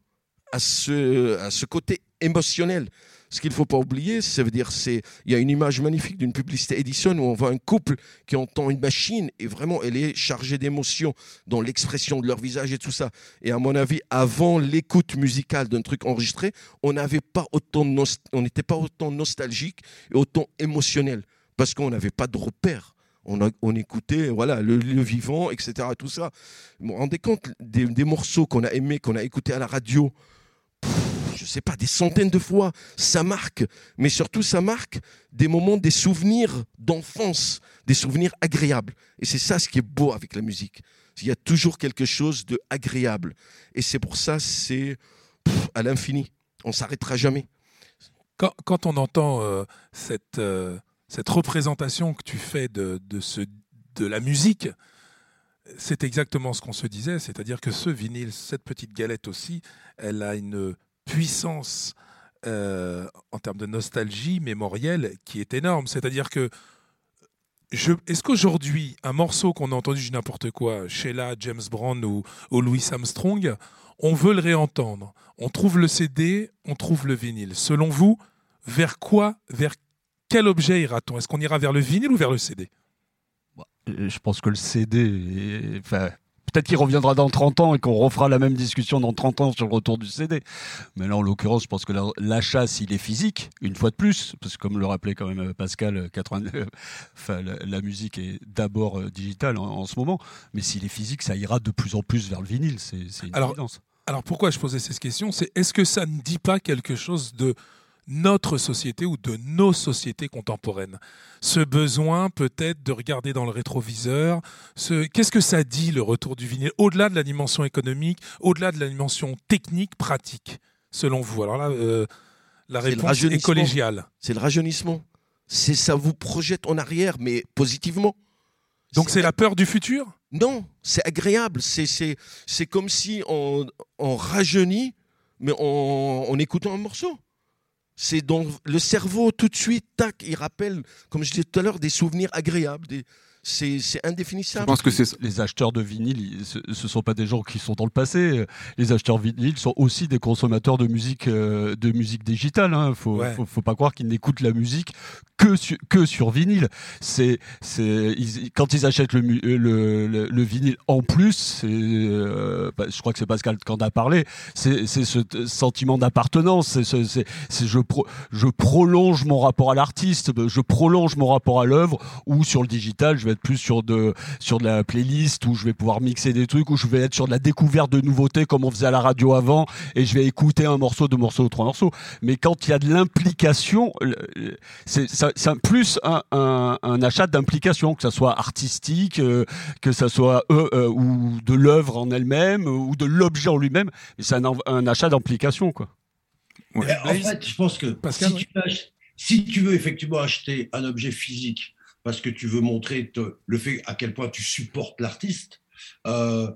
à ce, à ce côté émotionnel. Ce qu'il ne faut pas oublier, ça veut dire, c'est, il y a une image magnifique d'une publicité Edison où on voit un couple qui entend une machine et vraiment, elle est chargée d'émotions dans l'expression de leur visage et tout ça. Et à mon avis, avant l'écoute musicale d'un truc enregistré, on n'avait pas autant, on n'était pas autant nostalgique et autant émotionnel parce qu'on n'avait pas de repères. On, on, écoutait voilà le, vivant, etc. Tout ça. Vous vous rendez compte des, morceaux qu'on a aimés, qu'on a écoutés à la radio sais pas, des centaines de fois. Ça marque, mais surtout ça marque des moments, des souvenirs d'enfance, des souvenirs agréables. Et c'est ça ce qui est beau avec la musique. Il y a toujours quelque chose de agréable. Et c'est pour ça, c'est à l'infini. On s'arrêtera jamais. Quand, on entend euh, cette, euh, cette représentation que tu fais de, de, ce, de la musique, c'est exactement ce qu'on se disait, c'est-à-dire que ce vinyle, cette petite galette aussi, elle a une puissance euh, en termes de nostalgie mémorielle qui est énorme. C'est-à-dire que est-ce qu'aujourd'hui, un morceau qu'on a entendu n'importe quoi, Sheila, James Brown ou, Louis Armstrong, on veut le réentendre On trouve le CD, on trouve le vinyle. Selon vous, vers quoi, vers quel objet ira-t-on? Est-ce qu'on ira vers le vinyle ou vers le CD Je pense que le CD, enfin, peut-être qu'il reviendra dans 30 ans et qu'on refera la même discussion dans 30 ans sur le retour du CD. Mais là, en l'occurrence, je pense que l'achat, s'il est physique, une fois de plus, parce que comme le rappelait quand même Pascal, 80, enfin, la, musique est d'abord euh, digitale en, ce moment, mais s'il est physique, ça ira de plus en plus vers le vinyle. C'est une alors, évidence. Alors pourquoi je posais cette question? C'est est-ce que ça ne dit pas quelque chose de notre société ou de nos sociétés contemporaines. Ce besoin peut-être de regarder dans le rétroviseur, ce... qu'est-ce que ça dit le retour du vinyle, au-delà de la dimension économique, au-delà de la dimension technique, pratique, selon vous? Alors là, euh, la réponse est collégiale. C'est le rajeunissement. C'est ça vous projette en arrière, mais positivement. Donc c'est la peur du futur? Non, c'est agréable. C'est comme si on, on rajeunit, mais en, en écoutant un morceau c'est dans le cerveau tout de suite, tac, il rappelle, comme je disais tout à l'heure, des souvenirs agréables, des, c'est indéfinissable. Je pense que c'est les acheteurs de vinyle, ce ne sont pas des gens qui sont dans le passé. Les acheteurs de vinyle sont aussi des consommateurs de musique, euh, de musique digitale. Il hein. faut, faut, pas croire qu'ils n'écoutent la musique que sur, que sur vinyle. C'est, c'est, quand ils achètent le, le, le, vinyle en plus, euh, bah, je crois que c'est Pascal qui en a parlé, c'est, ce sentiment d'appartenance. C'est, c'est, je, je prolonge mon rapport à l'artiste, je prolonge mon rapport à l'œuvre, ou sur le digital, je vais être plus sur de, sur de la playlist où je vais pouvoir mixer des trucs, où je vais être sur de la découverte de nouveautés comme on faisait à la radio avant et je vais écouter un morceau, deux morceaux, trois morceaux. Mais quand il y a de l'implication, c'est plus un, un, achat d'implication, que ça soit artistique, euh, que ça soit euh, euh, ou de l'œuvre en elle-même ou de l'objet en lui-même. C'est un, un, achat d'implication, quoi. En fait, je pense que si, tu si tu veux effectivement acheter un objet physique parce que tu veux montrer le fait à quel point tu supportes l'artiste, euh,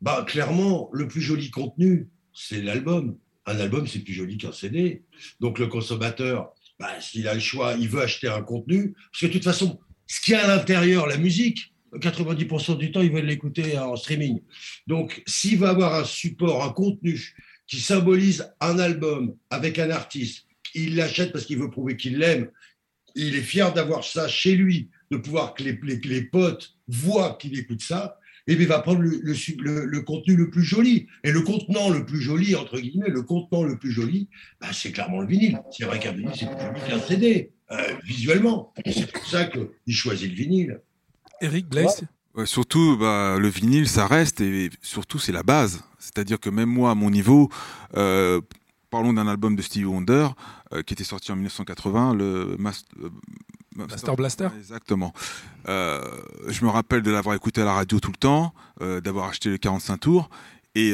bah, clairement, le plus joli contenu, c'est l'album. Un album, c'est plus joli qu'un CD. Donc le consommateur, bah, s'il a le choix, il veut acheter un contenu. Parce que de toute façon, ce qu'il y a à l'intérieur, la musique, 90% du temps, il veut l'écouter en streaming. Donc s'il veut avoir un support, un contenu qui symbolise un album avec un artiste, il l'achète parce qu'il veut prouver qu'il l'aime il est fier d'avoir ça chez lui, de pouvoir que les, les, potes voient qu'il écoute ça, et bien il va prendre le, le, contenu le plus joli. Et le contenant le plus joli, entre guillemets, le contenant le plus joli, bah, c'est clairement le vinyle. C'est vrai qu'un vinyle, c'est plus joli qu'un CD, euh, visuellement. C'est pour ça qu'il choisit le vinyle. Eric Blaise surtout, bah, le vinyle, ça reste, et surtout, c'est la base. C'est-à-dire que même moi, à mon niveau, euh, parlons d'un album de Stevie Wonder euh, qui était sorti en 1980, le euh, Master, Blaster. Exactement. Euh, je me rappelle de l'avoir écouté à la radio tout le temps, d'avoir acheté le 45 tours. Et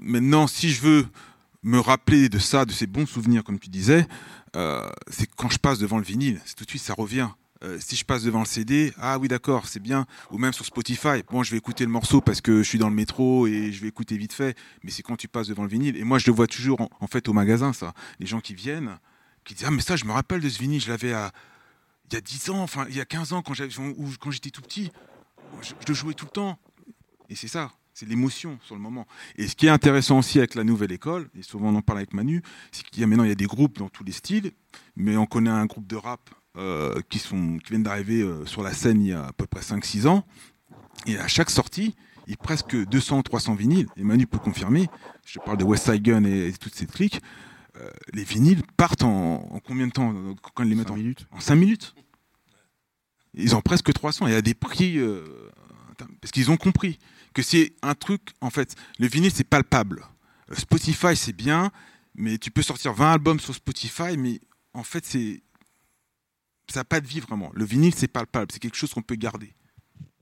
maintenant, si je veux me rappeler de ça, de ces bons souvenirs, comme tu disais, c'est quand je passe devant le vinyle, tout de suite ça revient. Euh, si je passe devant le CD, ah oui d'accord, c'est bien. Ou même sur Spotify, bon je vais écouter le morceau parce que je suis dans le métro et je vais écouter vite fait. Mais c'est quand tu passes devant le vinyle. Et moi je le vois toujours en, fait au magasin ça. Les gens qui viennent, qui disent ah mais ça je me rappelle de ce vinyle, je l'avais il y a 10 ans, enfin il y a 15 ans quand j'étais tout petit, je, le jouais tout le temps. Et c'est ça, c'est l'émotion sur le moment. Et ce qui est intéressant aussi avec la nouvelle école, et souvent on en parle avec Manu, c'est qu'il y a maintenant il y a des groupes dans tous les styles, mais on connaît un groupe de rap euh, qui, sont, qui viennent d'arriver euh, sur la scène il y a à peu près 5-6 ans. Et à chaque sortie, il y a presque 200 300 vinyles. Et Manu peut confirmer, je parle de West Side Gun et, toute cette clique, euh, les vinyles partent en, combien de temps quand ils les mettent en minutes En 5 minutes. Ils ont presque 300. Il y a des prix. parce qu'ils ont compris que c'est un truc, en fait, le vinyle, c'est palpable. Spotify, c'est bien, mais tu peux sortir 20 albums sur Spotify, mais en fait, c'est ça n'a pas de vie vraiment. Le vinyle, c'est palpable, c'est quelque chose qu'on peut garder.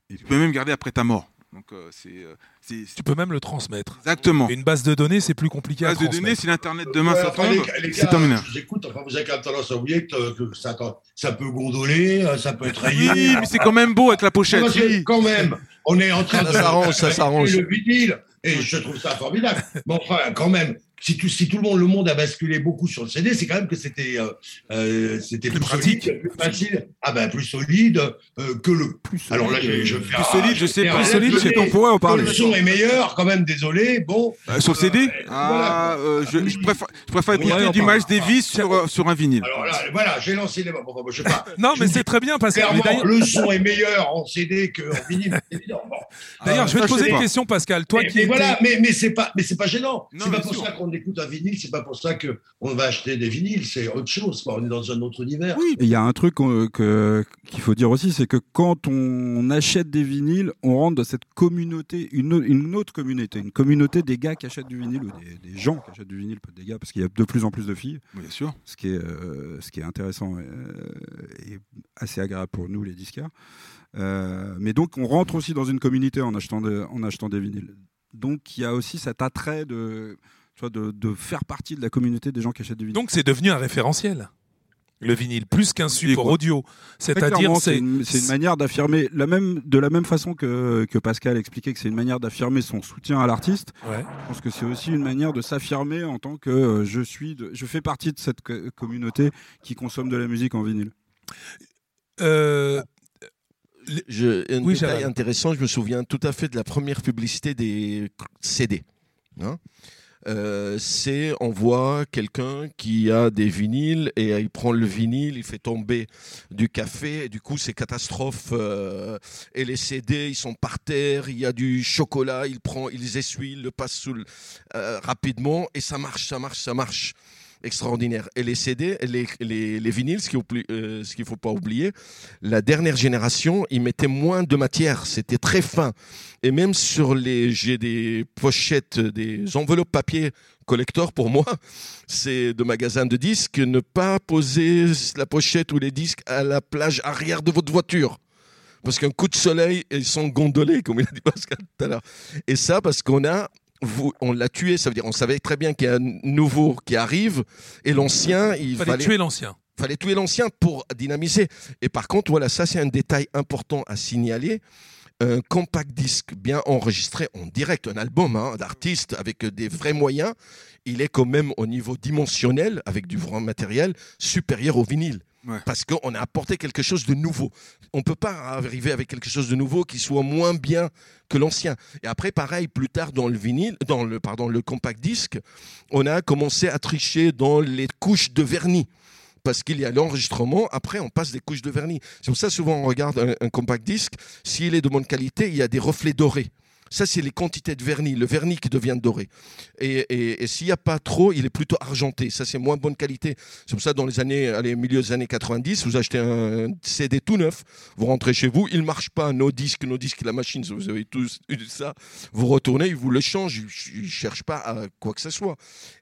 Et tu peux même garder après ta mort. Donc, euh, euh, c'est, Tu peux même le transmettre. Exactement. une base de données, c'est plus compliqué à transmettre. Base de données, si l'Internet demain ça tombe, c'est terminé. J'écoute, enfin, vous avez quand même tendance à oublier que, ça, ça, peut gondoler, euh, ça peut être rayé. Oui, mais c'est quand même beau avec la pochette. Quand même, on est en train de... Ça s'arrange, ça s'arrange. Le vinyle, et je trouve ça formidable. Mais enfin, quand même, si tout, si tout le monde, le monde a basculé beaucoup sur le CD, c'est quand même que c'était euh, euh c'était plus, pratique, solide, plus facile, ah ben plus solide euh, que le. Plus Alors là, je, je plus solide, je sais, plus solide, c'est on pourrait en parler. Le son est meilleur, quand même. Désolé, bon. Euh, sur le CD, ah, je, je, préfère, je préfère écouter du Miles Davis sur sur un vinyle. Alors là, voilà, j'ai lancé les. Bon, je sais pas. non, mais c'est très bien parce que le son est meilleur en CD qu'en vinyle. D'ailleurs, je vais te poser une question, Pascal. Toi qui. Voilà, mais mais c'est pas mais c'est pas gênant. C'est pas pour ça qu'on écoute un vinyle, c'est pas pour ça qu'on va acheter des vinyles, c'est autre chose. On est dans un autre univers. Oui, il y a un truc qu'il faut dire aussi, c'est que quand on achète des vinyles, on rentre dans cette communauté, une, une, autre communauté, une communauté des gars qui achètent du vinyle ou des, gens qui achètent du vinyle, pas des gars, parce qu'il y a de plus en plus de filles. Bien sûr. Ce qui est, euh, ce qui est intéressant et, et, assez agréable pour nous, les disquaires. Euh, mais donc, on rentre aussi dans une communauté en achetant, en achetant des vinyles. Donc, il y a aussi cet attrait de de, de, faire partie de la communauté des gens qui achètent du vinyle. Donc c'est devenu un référentiel le vinyle, plus qu'un support audio. C'est-à-dire, c'est une, une, manière d'affirmer, la même, de la même façon que, que Pascal expliquait que c'est une manière d'affirmer son soutien à l'artiste. Ouais. Je pense que c'est aussi une manière de s'affirmer en tant que euh, je suis, de, je fais partie de cette communauté qui consomme de la musique en vinyle. Euh, je, un oui, détail intéressant, je me souviens tout à fait de la première publicité des CD. Hein euh, c'est on voit quelqu'un qui a des vinyles et il prend le vinyle, il fait tomber du café, et du coup c'est catastrophe. Euh, et les CD, ils sont par terre, il y a du chocolat, il prend, il les essuie, il le passe sous euh, rapidement et ça marche, ça marche, ça marche extraordinaire. Et les CD, les, les, les vinyles, ce qu'il ne euh, faut pas oublier, la dernière génération, ils mettaient moins de matière, c'était très fin. Et même sur les, j'ai des pochettes, des enveloppes papier collector pour moi, c'est de magasin de disques, ne pas poser la pochette ou les disques à la plage arrière de votre voiture parce qu'un coup de soleil, ils sont gondolés, comme il a dit Pascal tout à l'heure. Et ça, parce qu'on a on l'a tué, ça veut dire on savait très bien qu'il y a un nouveau qui arrive et l'ancien, il fallait, tuer l'ancien. Fallait tuer l'ancien pour dynamiser. Et par contre, voilà, ça c'est un détail important à signaler. Un compact disque bien enregistré en direct, un album hein, d'artiste avec des vrais moyens, il est quand même au niveau dimensionnel, avec du vrai matériel, supérieur au vinyle. Parce qu'on a apporté quelque chose de nouveau. On ne peut pas arriver avec quelque chose de nouveau qui soit moins bien que l'ancien. Et après, pareil, plus tard dans le vinyle, dans le, pardon, le compact disque, on a commencé à tricher dans les couches de vernis parce qu'il y a l'enregistrement, après on passe des couches de vernis. C'est pour ça souvent on regarde un, un compact disque, s'il est de bonne qualité, il y a des reflets dorés. Ça, c'est les quantités de vernis, le vernis qui devient doré. Et, s'il n'y a pas trop, il est plutôt argenté. Ça, c'est moins bonne qualité. C'est pour ça, dans les années, allez, milieu des années 90, vous achetez un CD tout neuf, vous rentrez chez vous, il ne marche pas, nos disques, nos disques, la machine, vous avez tous eu ça, vous retournez, il vous le change, il ne cherche pas à quoi que ce soit.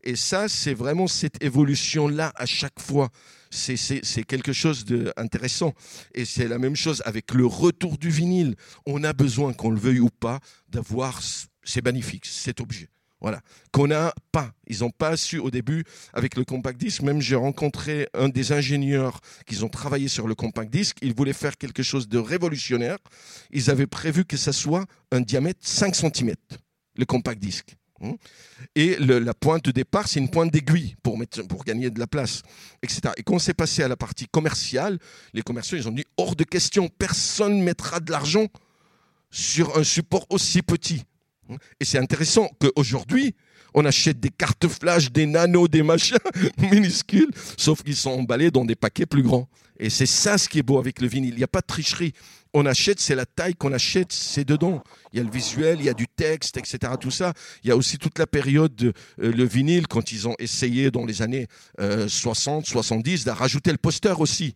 Et ça, c'est vraiment cette évolution-là à chaque fois c'est quelque chose d'intéressant. Et c'est la même chose avec le retour du vinyle. On a besoin, qu'on le veuille ou pas, d'avoir, c'est magnifique, cet objet. Voilà. Qu'on n'a pas. Ils n'ont pas su au début avec le compact disc. Même j'ai rencontré un des ingénieurs qui ont travaillé sur le compact disc. Ils voulaient faire quelque chose de révolutionnaire. Ils avaient prévu que ça soit un diamètre 5 cm, le compact disc. Hein. Et la pointe de départ, c'est une pointe d'aiguille pour, pour gagner de la place, etc. Et quand c'est passé à la partie commerciale, les commerciaux, ils ont dit hors de question, personne ne mettra de l'argent sur un support aussi petit. Hein. Et c'est intéressant qu'aujourd'hui, on achète des cartes flash, des nanos, des machins minuscules, sauf qu'ils sont emballés dans des paquets plus grands. Et c'est ça ce qui est beau avec le vinyle. Il n'y a pas de tricherie on achète, c'est la taille qu'on achète, c'est dedans. Il y a le visuel, il y a du texte, etc. Tout ça. Il y a aussi toute la période de euh, le vinyle quand ils ont essayé dans les années 60, euh, 70 de rajouter le poster aussi.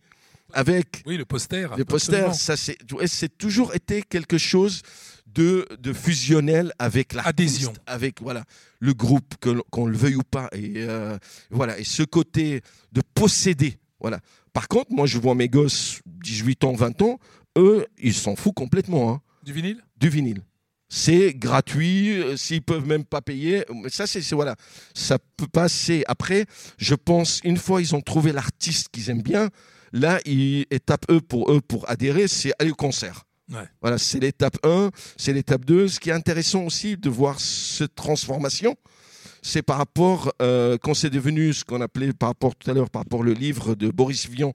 Avec oui, le poster. Le poster, ça c'est, c'est toujours été quelque chose de, de fusionnel avec l'adhésion, avec voilà le groupe, qu'on le veuille ou pas, et euh, voilà et ce côté de posséder, voilà. Par contre, moi je vois mes gosses 18 ans, 20 ans, eux, ils s'en foutent complètement. Hein. Du vinyle? Du vinyle. C'est gratuit, euh, s'ils peuvent même pas payer. Ça, c'est voilà, ça peut passer. Après, je pense, une fois ils ont trouvé l'artiste qu'ils aiment bien, là, étape eux pour eux pour adhérer, c'est aller au concert. Voilà, c'est l'étape 1, c'est l'étape 2. Ce qui est intéressant aussi de voir cette transformation, c'est par rapport, quand c'est devenu ce qu'on appelait par rapport tout à l'heure, par rapport au livre de Boris Vian,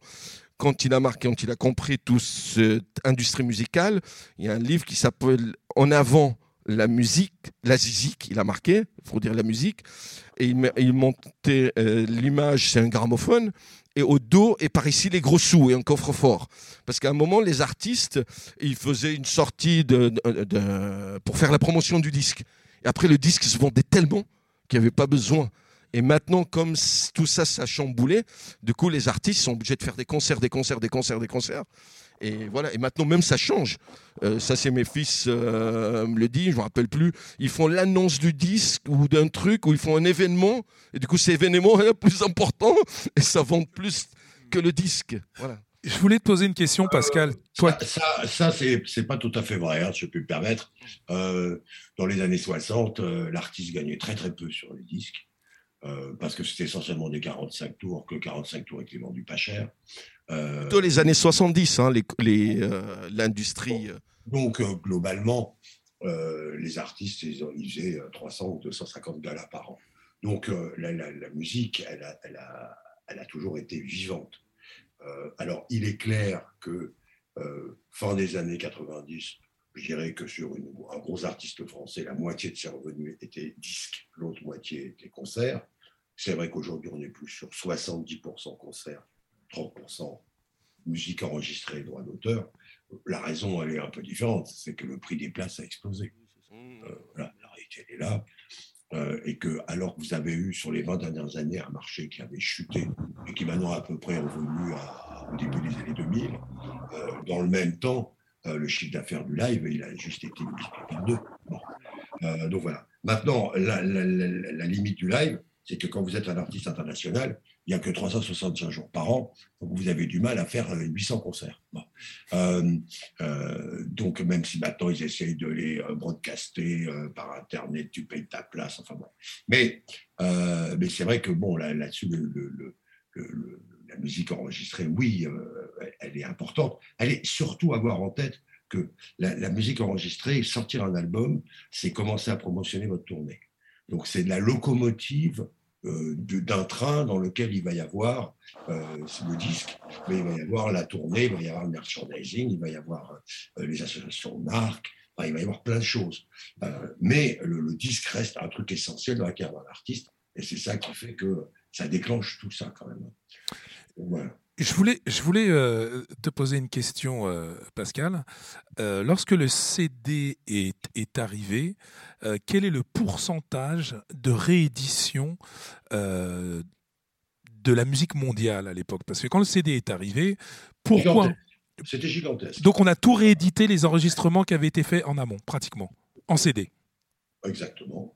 quand il a marqué, quand il a compris toute cette industrie musicale, il y a un livre qui s'appelle En avant la musique, la zizik, il a marqué, il faut dire la musique, et il, montait l'image, c'est un gramophone, et au dos, et par ici, les gros sous et un coffre-fort. Parce qu'à un moment, les artistes, ils faisaient une sortie pour faire la promotion du disque. Et après, le disque se vendait tellement qu'il n'y avait pas besoin. Et maintenant, comme tout ça, ça a chamboulé, du coup, les artistes sont obligés de faire des concerts, des concerts, des concerts, des concerts. Et voilà. Et maintenant, même ça change. Euh, ça, c'est mes fils euh, me le disent, je ne me rappelle plus. Ils font l'annonce du disque ou d'un truc, ou ils font un événement. Et du coup, cet événement est plus important et ça vend plus que le disque. Voilà. Je voulais te poser une question, Pascal. Euh, Toi... Ça, ça, c'est pas tout à fait vrai, hein, je peux me permettre. dans les années 60, l'artiste gagnait très très peu sur les disques. Parce que c'était essentiellement des 45 tours, que 45 tours étaient vendus pas cher. Euh, Dans les années 70, hein, euh, l'industrie. Euh. donc, globalement, les artistes, ils, faisaient 300 ou 250 galas par an. Donc, la, musique, elle a, elle, a, elle a, toujours été vivante. alors, il est clair que fin des années 90, je dirais que sur une, un gros artiste français, la moitié de ses revenus étaient disques, l'autre moitié était concerts. C'est vrai qu'aujourd'hui, on est plus sur 70% concerts 30% musique enregistrée, droit d'auteur. La raison, elle est un peu différente, c'est que le prix des places a explosé. Euh, la réalité, elle est là. Euh, et que, alors que vous avez eu sur les 20 dernières années un marché qui avait chuté et qui maintenant à peu près revenu au début des années 2000, euh, dans le même temps, le chiffre d'affaires du live, il a juste été multiplié par deux. donc voilà. Maintenant, la limite du live, c'est que quand vous êtes un artiste international, il n'y a que 365 jours par an, donc vous avez du mal à faire 800 euh, concerts. Euh, euh, donc même si maintenant ils essayent de les broadcaster par Internet, tu payes ta place, enfin bon. Mais, mais c'est vrai que bon, là-dessus, la musique enregistrée, oui, elle est importante. Elle est surtout à avoir en tête que la musique enregistrée, sortir un album, c'est commencer à promotionner votre tournée. Donc c'est la locomotive euh, d'un train dans lequel il va y avoir euh, le disque, mais il va y avoir la tournée, il va y avoir le merchandising, il va y avoir euh, les associations marques, il va y avoir plein de choses. mais le, disque reste un truc essentiel dans la carrière d'un artiste, et c'est ça qui fait que ça déclenche tout ça quand même. voilà. Je voulais, je voulais euh, te poser une question, euh, Pascal. Euh, lorsque le CD est, est arrivé, quel est le pourcentage de réédition de la musique mondiale à l'époque? Parce que quand le CD est arrivé, pourquoi C'était gigantesque. Donc on a tout réédité les enregistrements qui avaient été faits en amont, pratiquement, en CD. Exactement.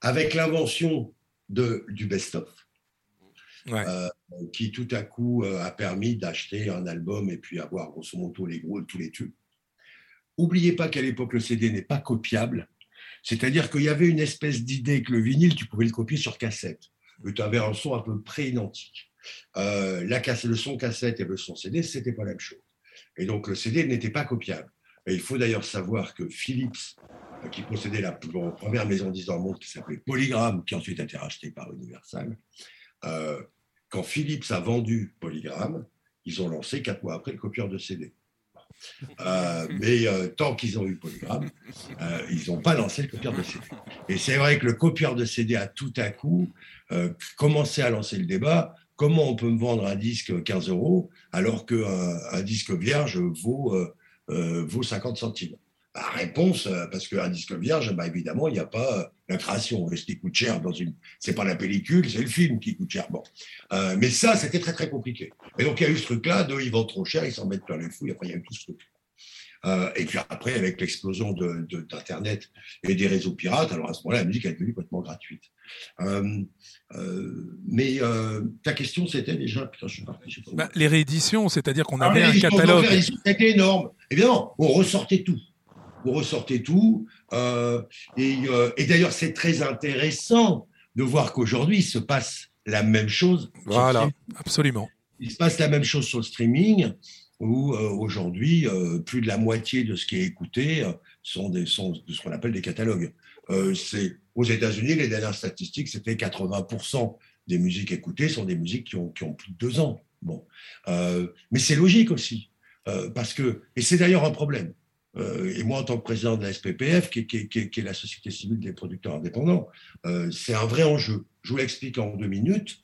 avec l'invention du best-of euh, qui tout à coup euh, a permis d'acheter un album et puis avoir grosso modo les gros, tous les tubes. Oubliez pas qu'à l'époque, le CD n'est pas copiable. C'est-à-dire qu'il y avait une espèce d'idée que le vinyle, tu pouvais le copier sur cassette. Tu avais un son à peu près identique. Euh, le son cassette et le son CD, c'était pas la même chose. Et donc le CD n'était pas copiable. Et il faut d'ailleurs savoir que Philips, qui possédait la première maison de dans monde qui s'appelait Polygram, qui ensuite a été rachetée par Universal, euh, quand Philips a vendu Polygram, ils ont lancé quatre mois après le copieur de CD. Euh, mais euh, tant qu'ils ont eu Polygram, ils n'ont pas lancé le copieur de CD. Et c'est vrai que le copieur de CD a tout à coup commencé à lancer le débat. Comment on peut me vendre un disque 15 euros alors qu'un un disque vierge vaut, vaut 50 centimes? La réponse, parce qu'un disque vierge, bah, évidemment, il n'y a pas la création. Ce qui coûte cher dans une. C'est pas la pellicule, c'est le film qui coûte cher. Bon. Euh, mais ça, c'était très, très compliqué. Et donc, il y a eu ce truc-là de ils vendent trop cher, ils s'en mettent plein les fouilles. Après, il y a eu tout ce truc. et puis après, avec l'explosion d'Internet et des réseaux pirates, alors à ce moment-là, la musique est devenue complètement gratuite. mais ta question, c'était déjà. Putain, je suis parti, bah, les rééditions, c'est-à-dire qu'on avait un catalogue. C'était énorme. Évidemment, on ressortait tout vous ressortez tout. Euh, euh, et, d'ailleurs, c'est très intéressant de voir qu'aujourd'hui, il se passe la même chose. Voilà, absolument. Il se passe la même chose sur le streaming, où euh, aujourd'hui, plus de la moitié de ce qui est écouté sont, des, sont de ce qu'on appelle des catalogues. c'est aux États-Unis, les dernières statistiques, c'était 80% des musiques écoutées sont des musiques qui ont, qui ont plus de deux ans. Bon, mais c'est logique aussi, parce que et c'est d'ailleurs un problème. Et moi, en tant que président de la SPPF, qui, est la société civile des producteurs indépendants, c'est un vrai enjeu. Je vous l'explique en deux minutes.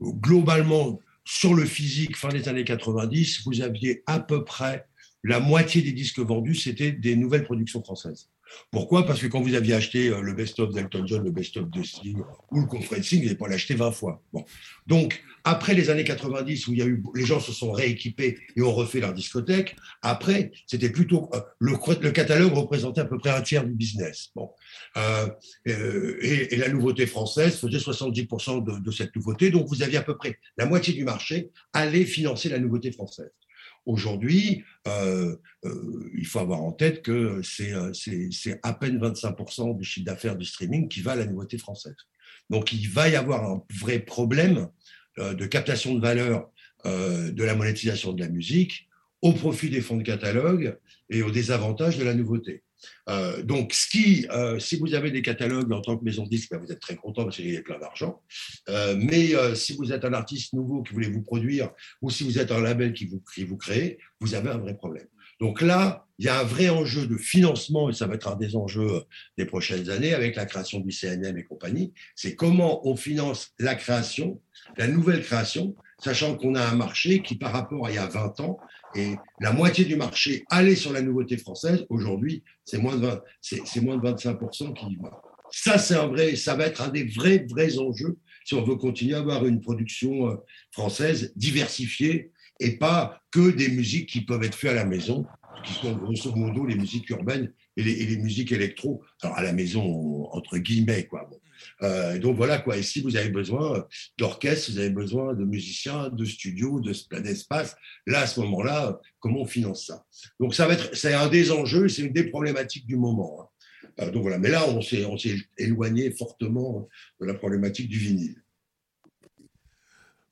globalement, sur le physique, fin des années 90, vous aviez à peu près la moitié des disques vendus, c'était des nouvelles productions françaises. Pourquoi? Parce que quand vous aviez acheté euh, le best-of d'Elton John, le best-of de Sting ou le coffret de Sting, vous n'avez pas l'acheté 20 fois. Bon. Donc, après les années 90, où il y a eu, les gens se sont rééquipés et ont refait leur discothèque, après, c'était plutôt. Euh, le, le, catalogue représentait à peu près un tiers du business. Bon. Euh, euh et, et, la nouveauté française faisait 70% de, de cette nouveauté. Donc, vous aviez à peu près la moitié du marché allait financer la nouveauté française. Aujourd'hui, euh, euh, il faut avoir en tête que c'est euh, à peine 25% du chiffre d'affaires du streaming qui va à la nouveauté française. Donc il va y avoir un vrai problème de captation de valeur de la monétisation de la musique au profit des fonds de catalogue et au désavantage de la nouveauté. Euh, donc, ce qui, euh, si vous avez des catalogues en tant que maison de disque, ben, vous êtes très content parce qu'il y a plein d'argent. Euh, mais si vous êtes un artiste nouveau qui voulez vous produire, ou si vous êtes un label qui vous, qui vous crée, vous avez un vrai problème. Donc là, il y a un vrai enjeu de financement, et ça va être un des enjeux des prochaines années avec la création du CNM et compagnie, c'est comment on finance la création, la nouvelle création, sachant qu'on a un marché qui, par rapport à il y a 20 ans, et la moitié du marché allait sur la nouveauté française. Aujourd'hui, c'est moins de c'est moins de 25% qui y va. Ça, c'est un vrai, ça va être un des vrais, vrais enjeux si on veut continuer à avoir une production euh, française diversifiée et pas que des musiques qui peuvent être faites à la maison, qui sont grosso modo les musiques urbaines et les, musiques électro. Alors à la maison, entre guillemets, quoi. Euh, donc voilà quoi. Et si vous avez besoin d'orchestre, vous avez besoin de musiciens, de studios, de d'espace, là à ce moment-là, comment on finance ça? Donc ça va être, c'est un des enjeux, c'est une des problématiques du moment. Hein. Euh, donc voilà. Mais là, on s'est, on s'est éloigné fortement de la problématique du vinyle.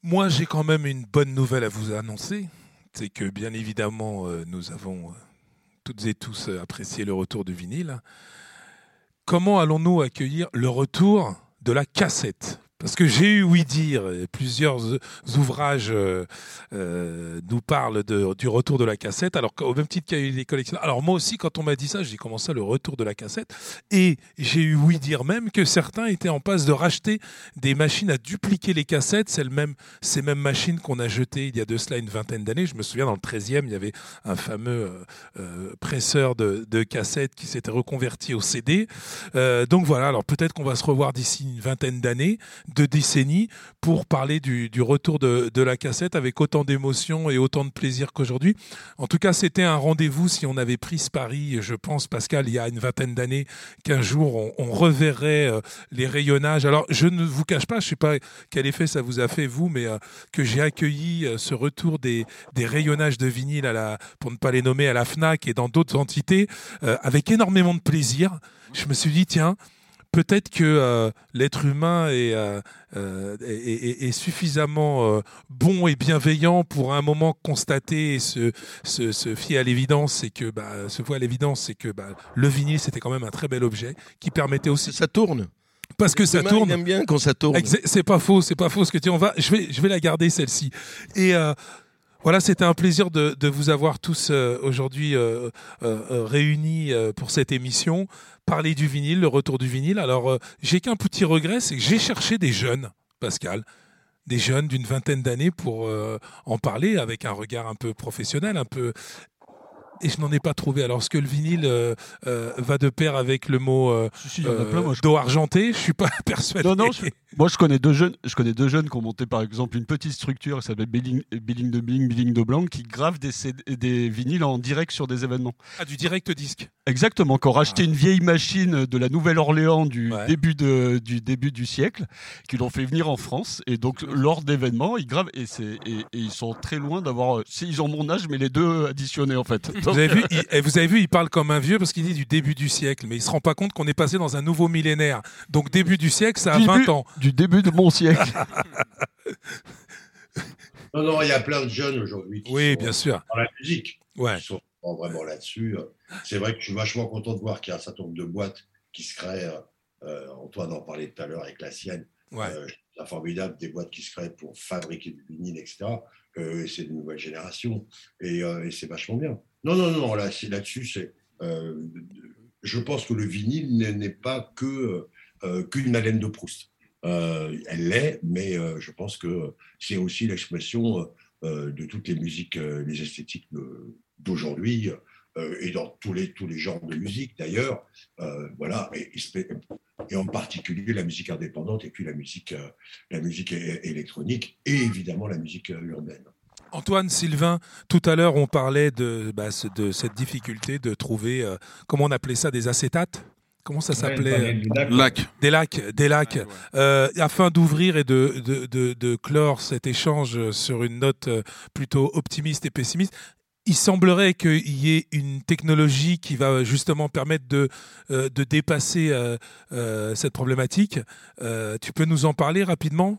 Moi, j'ai quand même une bonne nouvelle à vous annoncer. C'est que bien évidemment, euh, nous avons toutes et tous apprécié le retour du vinyle comment allons-nous accueillir le retour de la cassette? Parce que j'ai eu oui dire, plusieurs ouvrages euh, euh, nous parlent du retour de la cassette, alors au même titre qu'il y a eu les collectionneurs. Alors moi aussi, quand on m'a dit ça, j'ai commencé le retour de la cassette, et j'ai eu oui dire même que certains étaient en passe de racheter des machines à dupliquer les cassettes, c'est le même, ces mêmes machines qu'on a jetées il y a de cela une vingtaine d'années. Je me souviens dans le 13e, il y avait un fameux euh, presseur de, cassettes qui s'était reconverti au CD. Donc voilà, alors peut-être qu'on va se revoir d'ici une vingtaine d'années de décennies pour parler du, retour de, la cassette avec autant d'émotion et autant de plaisir qu'aujourd'hui. En tout cas, c'était un rendez-vous si on avait pris ce pari, je pense, Pascal, il y a une vingtaine d'années, qu'un jour on, reverrait euh, les rayonnages. Alors, je ne vous cache pas, je ne sais pas quel effet ça vous a fait, vous, mais euh, que j'ai accueilli euh, ce retour des, rayonnages de vinyle, pour ne pas les nommer, à la FNAC et dans d'autres entités, avec énormément de plaisir. Je me suis dit, tiens, peut-être que euh, l'être humain est, euh, est, est, est, suffisamment euh, bon et bienveillant pour à un moment constater et se, se, se fier à l'évidence, c'est que bah, se voir à l'évidence, c'est que bah, le vinyle c'était quand même un très bel objet qui permettait aussi. Ça tourne. Parce que ça tourne. Il aime bien quand ça tourne. C'est pas faux, c'est pas faux ce que tu. On va, je vais, je vais la garder celle-ci. Et voilà, c'était un plaisir de, vous avoir tous euh, aujourd'hui euh, euh, réunis pour cette émission. Parler du vinyle, le retour du vinyle. Alors, j'ai qu'un petit regret, c'est que j'ai cherché des jeunes, Pascal, des jeunes d'une vingtaine d'années pour en parler avec un regard un peu professionnel, un peu et je n'en ai pas trouvé. Alors, est-ce que le vinyle euh, euh, va de pair avec le mot euh, si, si, plein, d'eau argentée Je suis pas persuadé. Non, non. Je, moi, je connais deux jeunes. Je connais deux jeunes qui ont monté, par exemple, une petite structure qui s'appelle Billing, Billing de Billing, Billing de Blanc, qui grave des, des vinyles en direct sur des événements. Ah, du direct disque. Exactement. Qui ont racheté ah. une vieille machine de la Nouvelle-Orléans du ouais. début de, du début du siècle, qui l'ont fait venir en France, et donc lors d'événements, ils gravent et, c'est, et, et ils sont très loin d'avoir. Ils ont mon âge, mais les deux additionnés en fait. Vous avez vu, il, vous avez vu, il parle comme un vieux parce qu'il dit du début du siècle, mais il se rend pas compte qu'on est passé dans un nouveau millénaire. Donc début du siècle, ça a début, 20 ans. Du début de mon siècle. non, non, il y a plein de jeunes aujourd'hui. Oui, bien sûr. Dans la musique. Ouais. Qui sont vraiment là-dessus. C'est vrai que je suis vachement content de voir qu'il y a un certain nombre de boîtes qui se créent. Antoine en parlait tout à l'heure avec la sienne. la formidable des boîtes qui se créent pour fabriquer du vinyle, etc. c'est une nouvelle génération et, c'est vachement bien. Non, non, non, là, là-dessus, c'est. je pense que le vinyle n'est pas que qu'une haleine de Proust. elle l'est, mais je pense que c'est aussi l'expression de toutes les musiques, les esthétiques d'aujourd'hui et dans tous les, tous les genres de musique d'ailleurs. voilà, et, et, en particulier la musique indépendante et puis la musique, la musique électronique et évidemment la musique urbaine. Antoine, Sylvain, tout à l'heure on parlait de, bah, de cette difficulté de trouver, comment on appelait ça, des acétates? Comment ça s'appelait? lac. Des lacs, des lacs. Euh, afin d'ouvrir et de, de, de, clore cet échange sur une note euh, plutôt optimiste et pessimiste, il semblerait qu'il y ait une technologie qui va justement permettre de, euh, de dépasser cette problématique. tu peux nous en parler rapidement?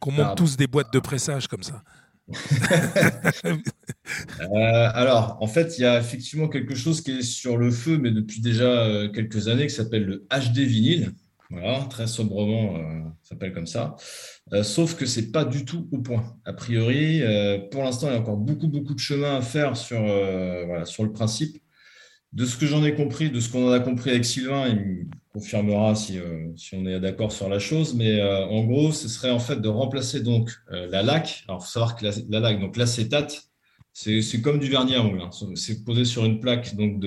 Qu'on monte tous des boîtes de pressage comme ça Euh, alors, en fait, il y a effectivement quelque chose qui est sur le feu, mais depuis déjà euh, quelques années, qui s'appelle le HD vinyle. Voilà, très sobrement, euh, s'appelle comme ça. sauf que c'est pas du tout au point. A priori, pour l'instant, il y a encore beaucoup, beaucoup de chemin à faire sur, voilà, sur le principe. De ce que j'en ai compris, de ce qu'on en a compris avec Sylvain, confirmera si, euh, si on est d'accord sur la chose, mais euh, en gros, ce serait en fait de remplacer donc euh, la laque. Alors, il faut savoir que la, la laque, donc l'acétate, c'est comme du vernis à ongles. Hein. C'est posé sur une plaque donc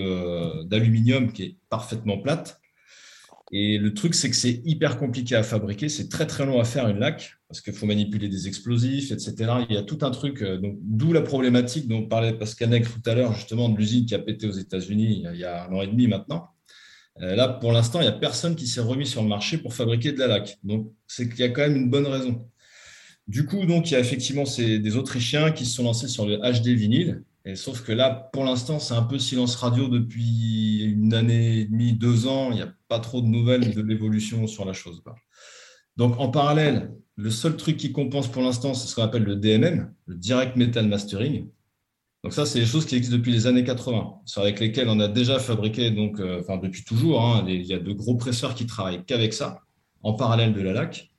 d'aluminium qui est parfaitement plate. Et le truc, c'est que c'est hyper compliqué à fabriquer, c'est très très long à faire une laque parce qu'il faut manipuler des explosifs, etc. Il y a tout un truc, d'où la problématique dont parlait Pascal tout à l'heure, justement, de l'usine qui a pété aux États-Unis il y a un an et demi maintenant. Euh, là, pour l'instant, il n'y a personne qui s'est remis sur le marché pour fabriquer de la laque. Donc, c'est qu'il y a quand même une bonne raison. Du coup, donc, il y a effectivement des Autrichiens qui se sont lancés sur le HD vinyle. Sauf que là, pour l'instant, c'est un peu silence radio depuis une année et demie, deux ans. Il n'y a pas trop de nouvelles de l'évolution sur la chose. Donc, en parallèle, le seul truc qui compense pour l'instant, c'est ce qu'on appelle le DMM, le Direct Metal Mastering. Donc ça, c'est des choses qui existent depuis les années 80, sur avec lesquelles on a déjà fabriqué, donc, euh, enfin depuis toujours, hein, il y a de gros presseurs qui travaillent qu'avec ça, en parallèle de la LAC.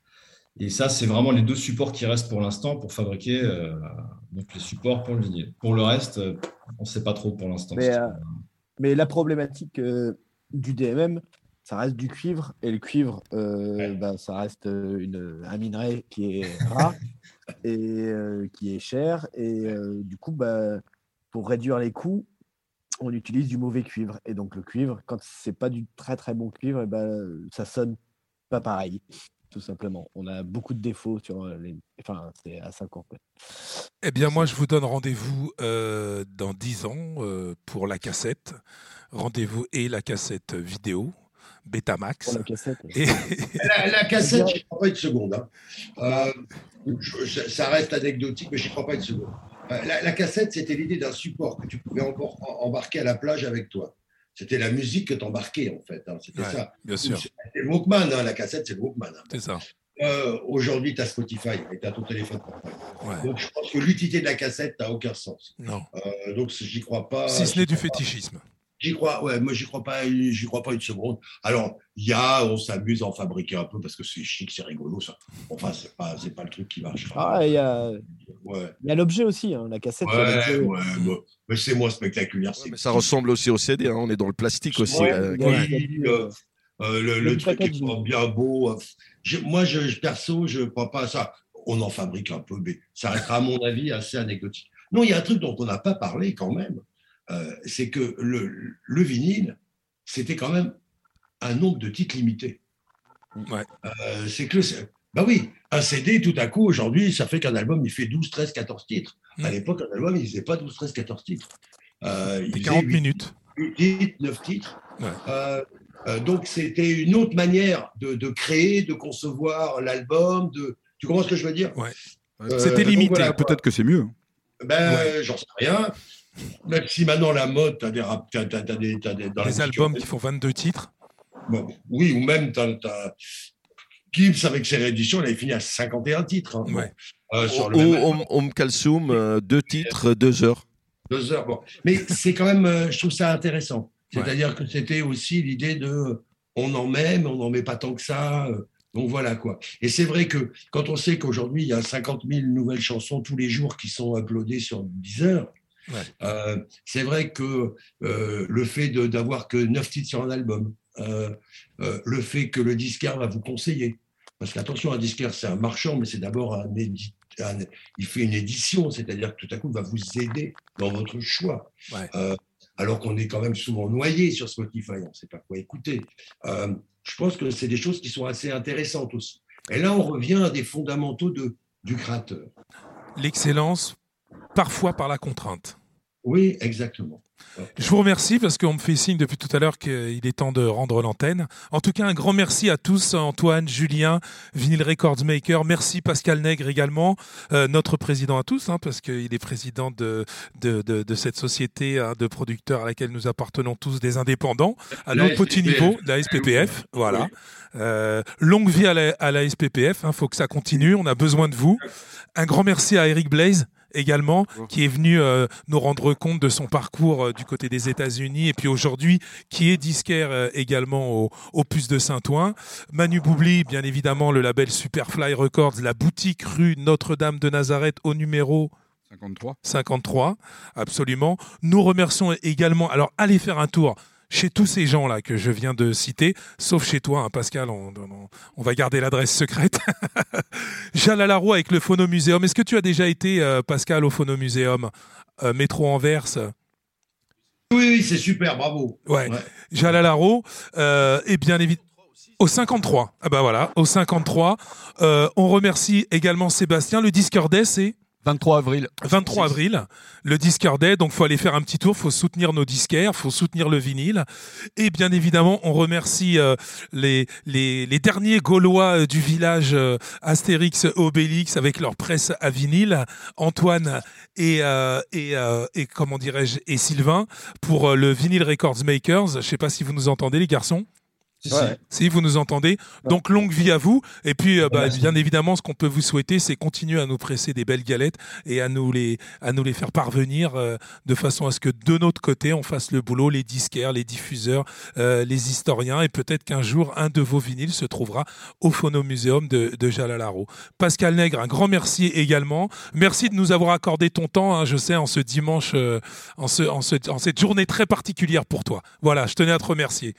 Et ça, c'est vraiment les deux supports qui restent pour l'instant pour fabriquer euh, donc les supports pour le vinyle. Pour le reste, euh, on ne sait pas trop pour l'instant. Mais, mais, la problématique du DMM, ça reste du cuivre et le cuivre, bah, ça reste une, un minerai qui est rare et euh, qui est cher. Et du coup, bah, pour réduire les coûts, on utilise du mauvais cuivre. Et donc le cuivre, quand c'est pas du très très bon cuivre, et bah, ça sonne pas pareil. Tout simplement. On a beaucoup de défauts sur les. Enfin, c'est à 5 ans. Eh bien, moi, je vous donne rendez-vous dans 10 ans pour la cassette. Rendez-vous et la cassette vidéo. Betamax. La cassette. La, cassette, j'y crois pas une seconde. Hein. Euh, ça reste anecdotique, mais j'y crois pas une seconde. Euh, la, cassette, c'était l'idée d'un support que tu pouvais embarquer à la plage avec toi. C'était la musique que tu embarquais, en fait. Hein. C'était ça. Bien sûr. C'était le Walkman, hein. la cassette, c'est le Walkman. C'est ça. Euh, aujourd'hui, tu as Spotify et tu as ton téléphone Donc, je pense que l'utilité de la cassette n'a aucun sens. Non. donc, j'y crois pas. Si ce n'est du fétichisme. J'y crois, ouais, moi j'y crois pas, j'y crois pas une seconde. Alors, il y a, on s'amuse à en fabriquer un peu parce que c'est chic, c'est rigolo, ça. Enfin, c'est pas, c'est pas le truc qui marche. Ah, il y a, ouais. il y a l'objet aussi, hein, la cassette. Ouais, ouais, mais c'est moins spectaculaire. mais ça ressemble aussi au CD, hein, on est dans le plastique aussi. Euh, euh, le, le truc est bien beau. moi, je, perso, je crois pas à ça. On en fabrique un peu, mais ça restera, à mon avis, assez anecdotique. Non, il y a un truc dont on n'a pas parlé quand même euh, c'est que le, le vinyle, c'était quand même un nombre de titres limité. Ouais. Euh, c'est que, bah oui, un CD, tout à coup, aujourd'hui, ça fait qu'un album, il fait 12, 13, 14 titres. À mm. l'époque, un album, il ne faisait pas 12, 13, 14 titres. Euh, il 40 minutes. 8 titres, 9 titres. Euh, donc, c'était une autre manière de, de, créer, de concevoir l'album. De... Tu comprends ce que je veux dire? Ouais. C'était limité. Peut-être que c'est mieux. Ben, j'en sais rien. Même si maintenant la mode, tu as des, rap, as, des, dans des albums qui font 22 titres. Bon, oui, ou même tu as, Gibbs avec ses rééditions, il avait fini à 51 titres. Hein, ouais. euh, sur ou Om, euh, deux titres, deux heures. Deux heures, bon. Mais c'est quand même, euh, je trouve ça intéressant. C'est-à-dire ouais. que c'était aussi l'idée de on en met, mais on n'en met pas tant que ça. Donc voilà quoi. Et c'est vrai que quand on sait qu'aujourd'hui, il y a 50 000 nouvelles chansons tous les jours qui sont uploadées sur Deezer, euh, c'est vrai que euh, le fait d'avoir que 9 titres sur un album, euh, le fait que le disquaire va vous conseiller, parce qu'attention, un disquaire, c'est un marchand, mais c'est d'abord un, il fait une édition, c'est-à-dire que tout à coup, il va vous aider dans votre choix. alors qu'on est quand même souvent noyé sur Spotify, on ne sait pas quoi écouter. je pense que c'est des choses qui sont assez intéressantes aussi. Et là, on revient à des fondamentaux de, du créateur. L'excellence, parfois par la contrainte. Oui, exactement. Je vous remercie parce qu'on me fait signe depuis tout à l'heure qu'il est temps de rendre l'antenne. En tout cas, un grand merci à tous, Antoine, Julien, Vinyl Records Maker. Merci Pascal Nègre également, euh, notre président à tous, hein, parce qu'il est président de, de, de, cette société hein, de producteurs à laquelle nous appartenons tous des indépendants, à nos petits niveaux, la SPPF. Voilà. Euh, longue vie à la, à la SPPF, il hein, faut que ça continue, on a besoin de vous. Un grand merci à Eric Blaze également, qui est venu euh, nous rendre compte de son parcours euh, du côté des États-Unis et puis aujourd'hui qui est disquaire euh, également au, au Puce de Saint-Ouen. Manu Boubli, bien évidemment, le label Superfly Records, la boutique rue Notre-Dame de Nazareth au numéro 53. 53, absolument. Nous remercions également, alors allez faire un tour chez tous ces gens-là que je viens de citer, sauf chez toi, hein, Pascal, on, va garder l'adresse secrète. Jalalaroua avec le Phonomuséum. Est-ce que tu as déjà été, euh, Pascal, au Phonomuséum euh, Métro Anvers? Oui, oui, c'est super, bravo. Ouais. Jalalaro, euh, et bien évidemment. Au 53. Ah bah voilà, au 53. on remercie également Sébastien. Le Discordet, c'est? 23 avril. 23 avril, le Disqueur Day. Donc, faut aller faire un petit tour, faut soutenir nos disquaires, faut soutenir le vinyle. Et bien évidemment, on remercie euh, les, les, les, derniers Gaulois euh, du village euh, Astérix Obélix avec leur presse à vinyle, Antoine et, et, et comment dirais-je, et Sylvain pour le Vinyl Records Makers. Je sais pas si vous nous entendez, les garçons. Si, vous nous entendez. Donc longue vie à vous. Et puis, euh, bah, bien évidemment, ce qu'on peut vous souhaiter, c'est continuer à nous presser des belles galettes et à nous les, à nous les faire parvenir euh, de façon à ce que de notre côté, on fasse le boulot, les disquaires, les diffuseurs, euh, les historiens. Et peut-être qu'un jour, un de vos vinyles se trouvera au Phonomuséum de, de Jalalaro. Pascal Nègre, un grand merci également. Merci de nous avoir accordé ton temps, hein, je sais, en ce dimanche, en, ce, en, ce, en cette journée très particulière pour toi. Voilà, je tenais à te remercier.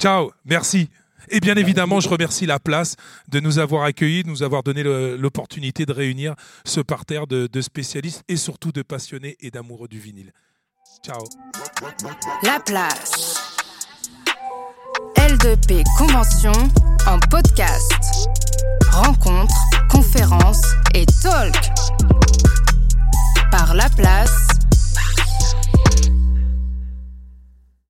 Ciao, merci. Et bien évidemment, je remercie la place de nous avoir accueillis, de nous avoir donné l'opportunité de réunir ce parterre de, de, spécialistes et surtout de passionnés et d'amoureux du vinyle. Ciao. La place. L2P Convention en podcast. Rencontres, conférences et talk. Par La Place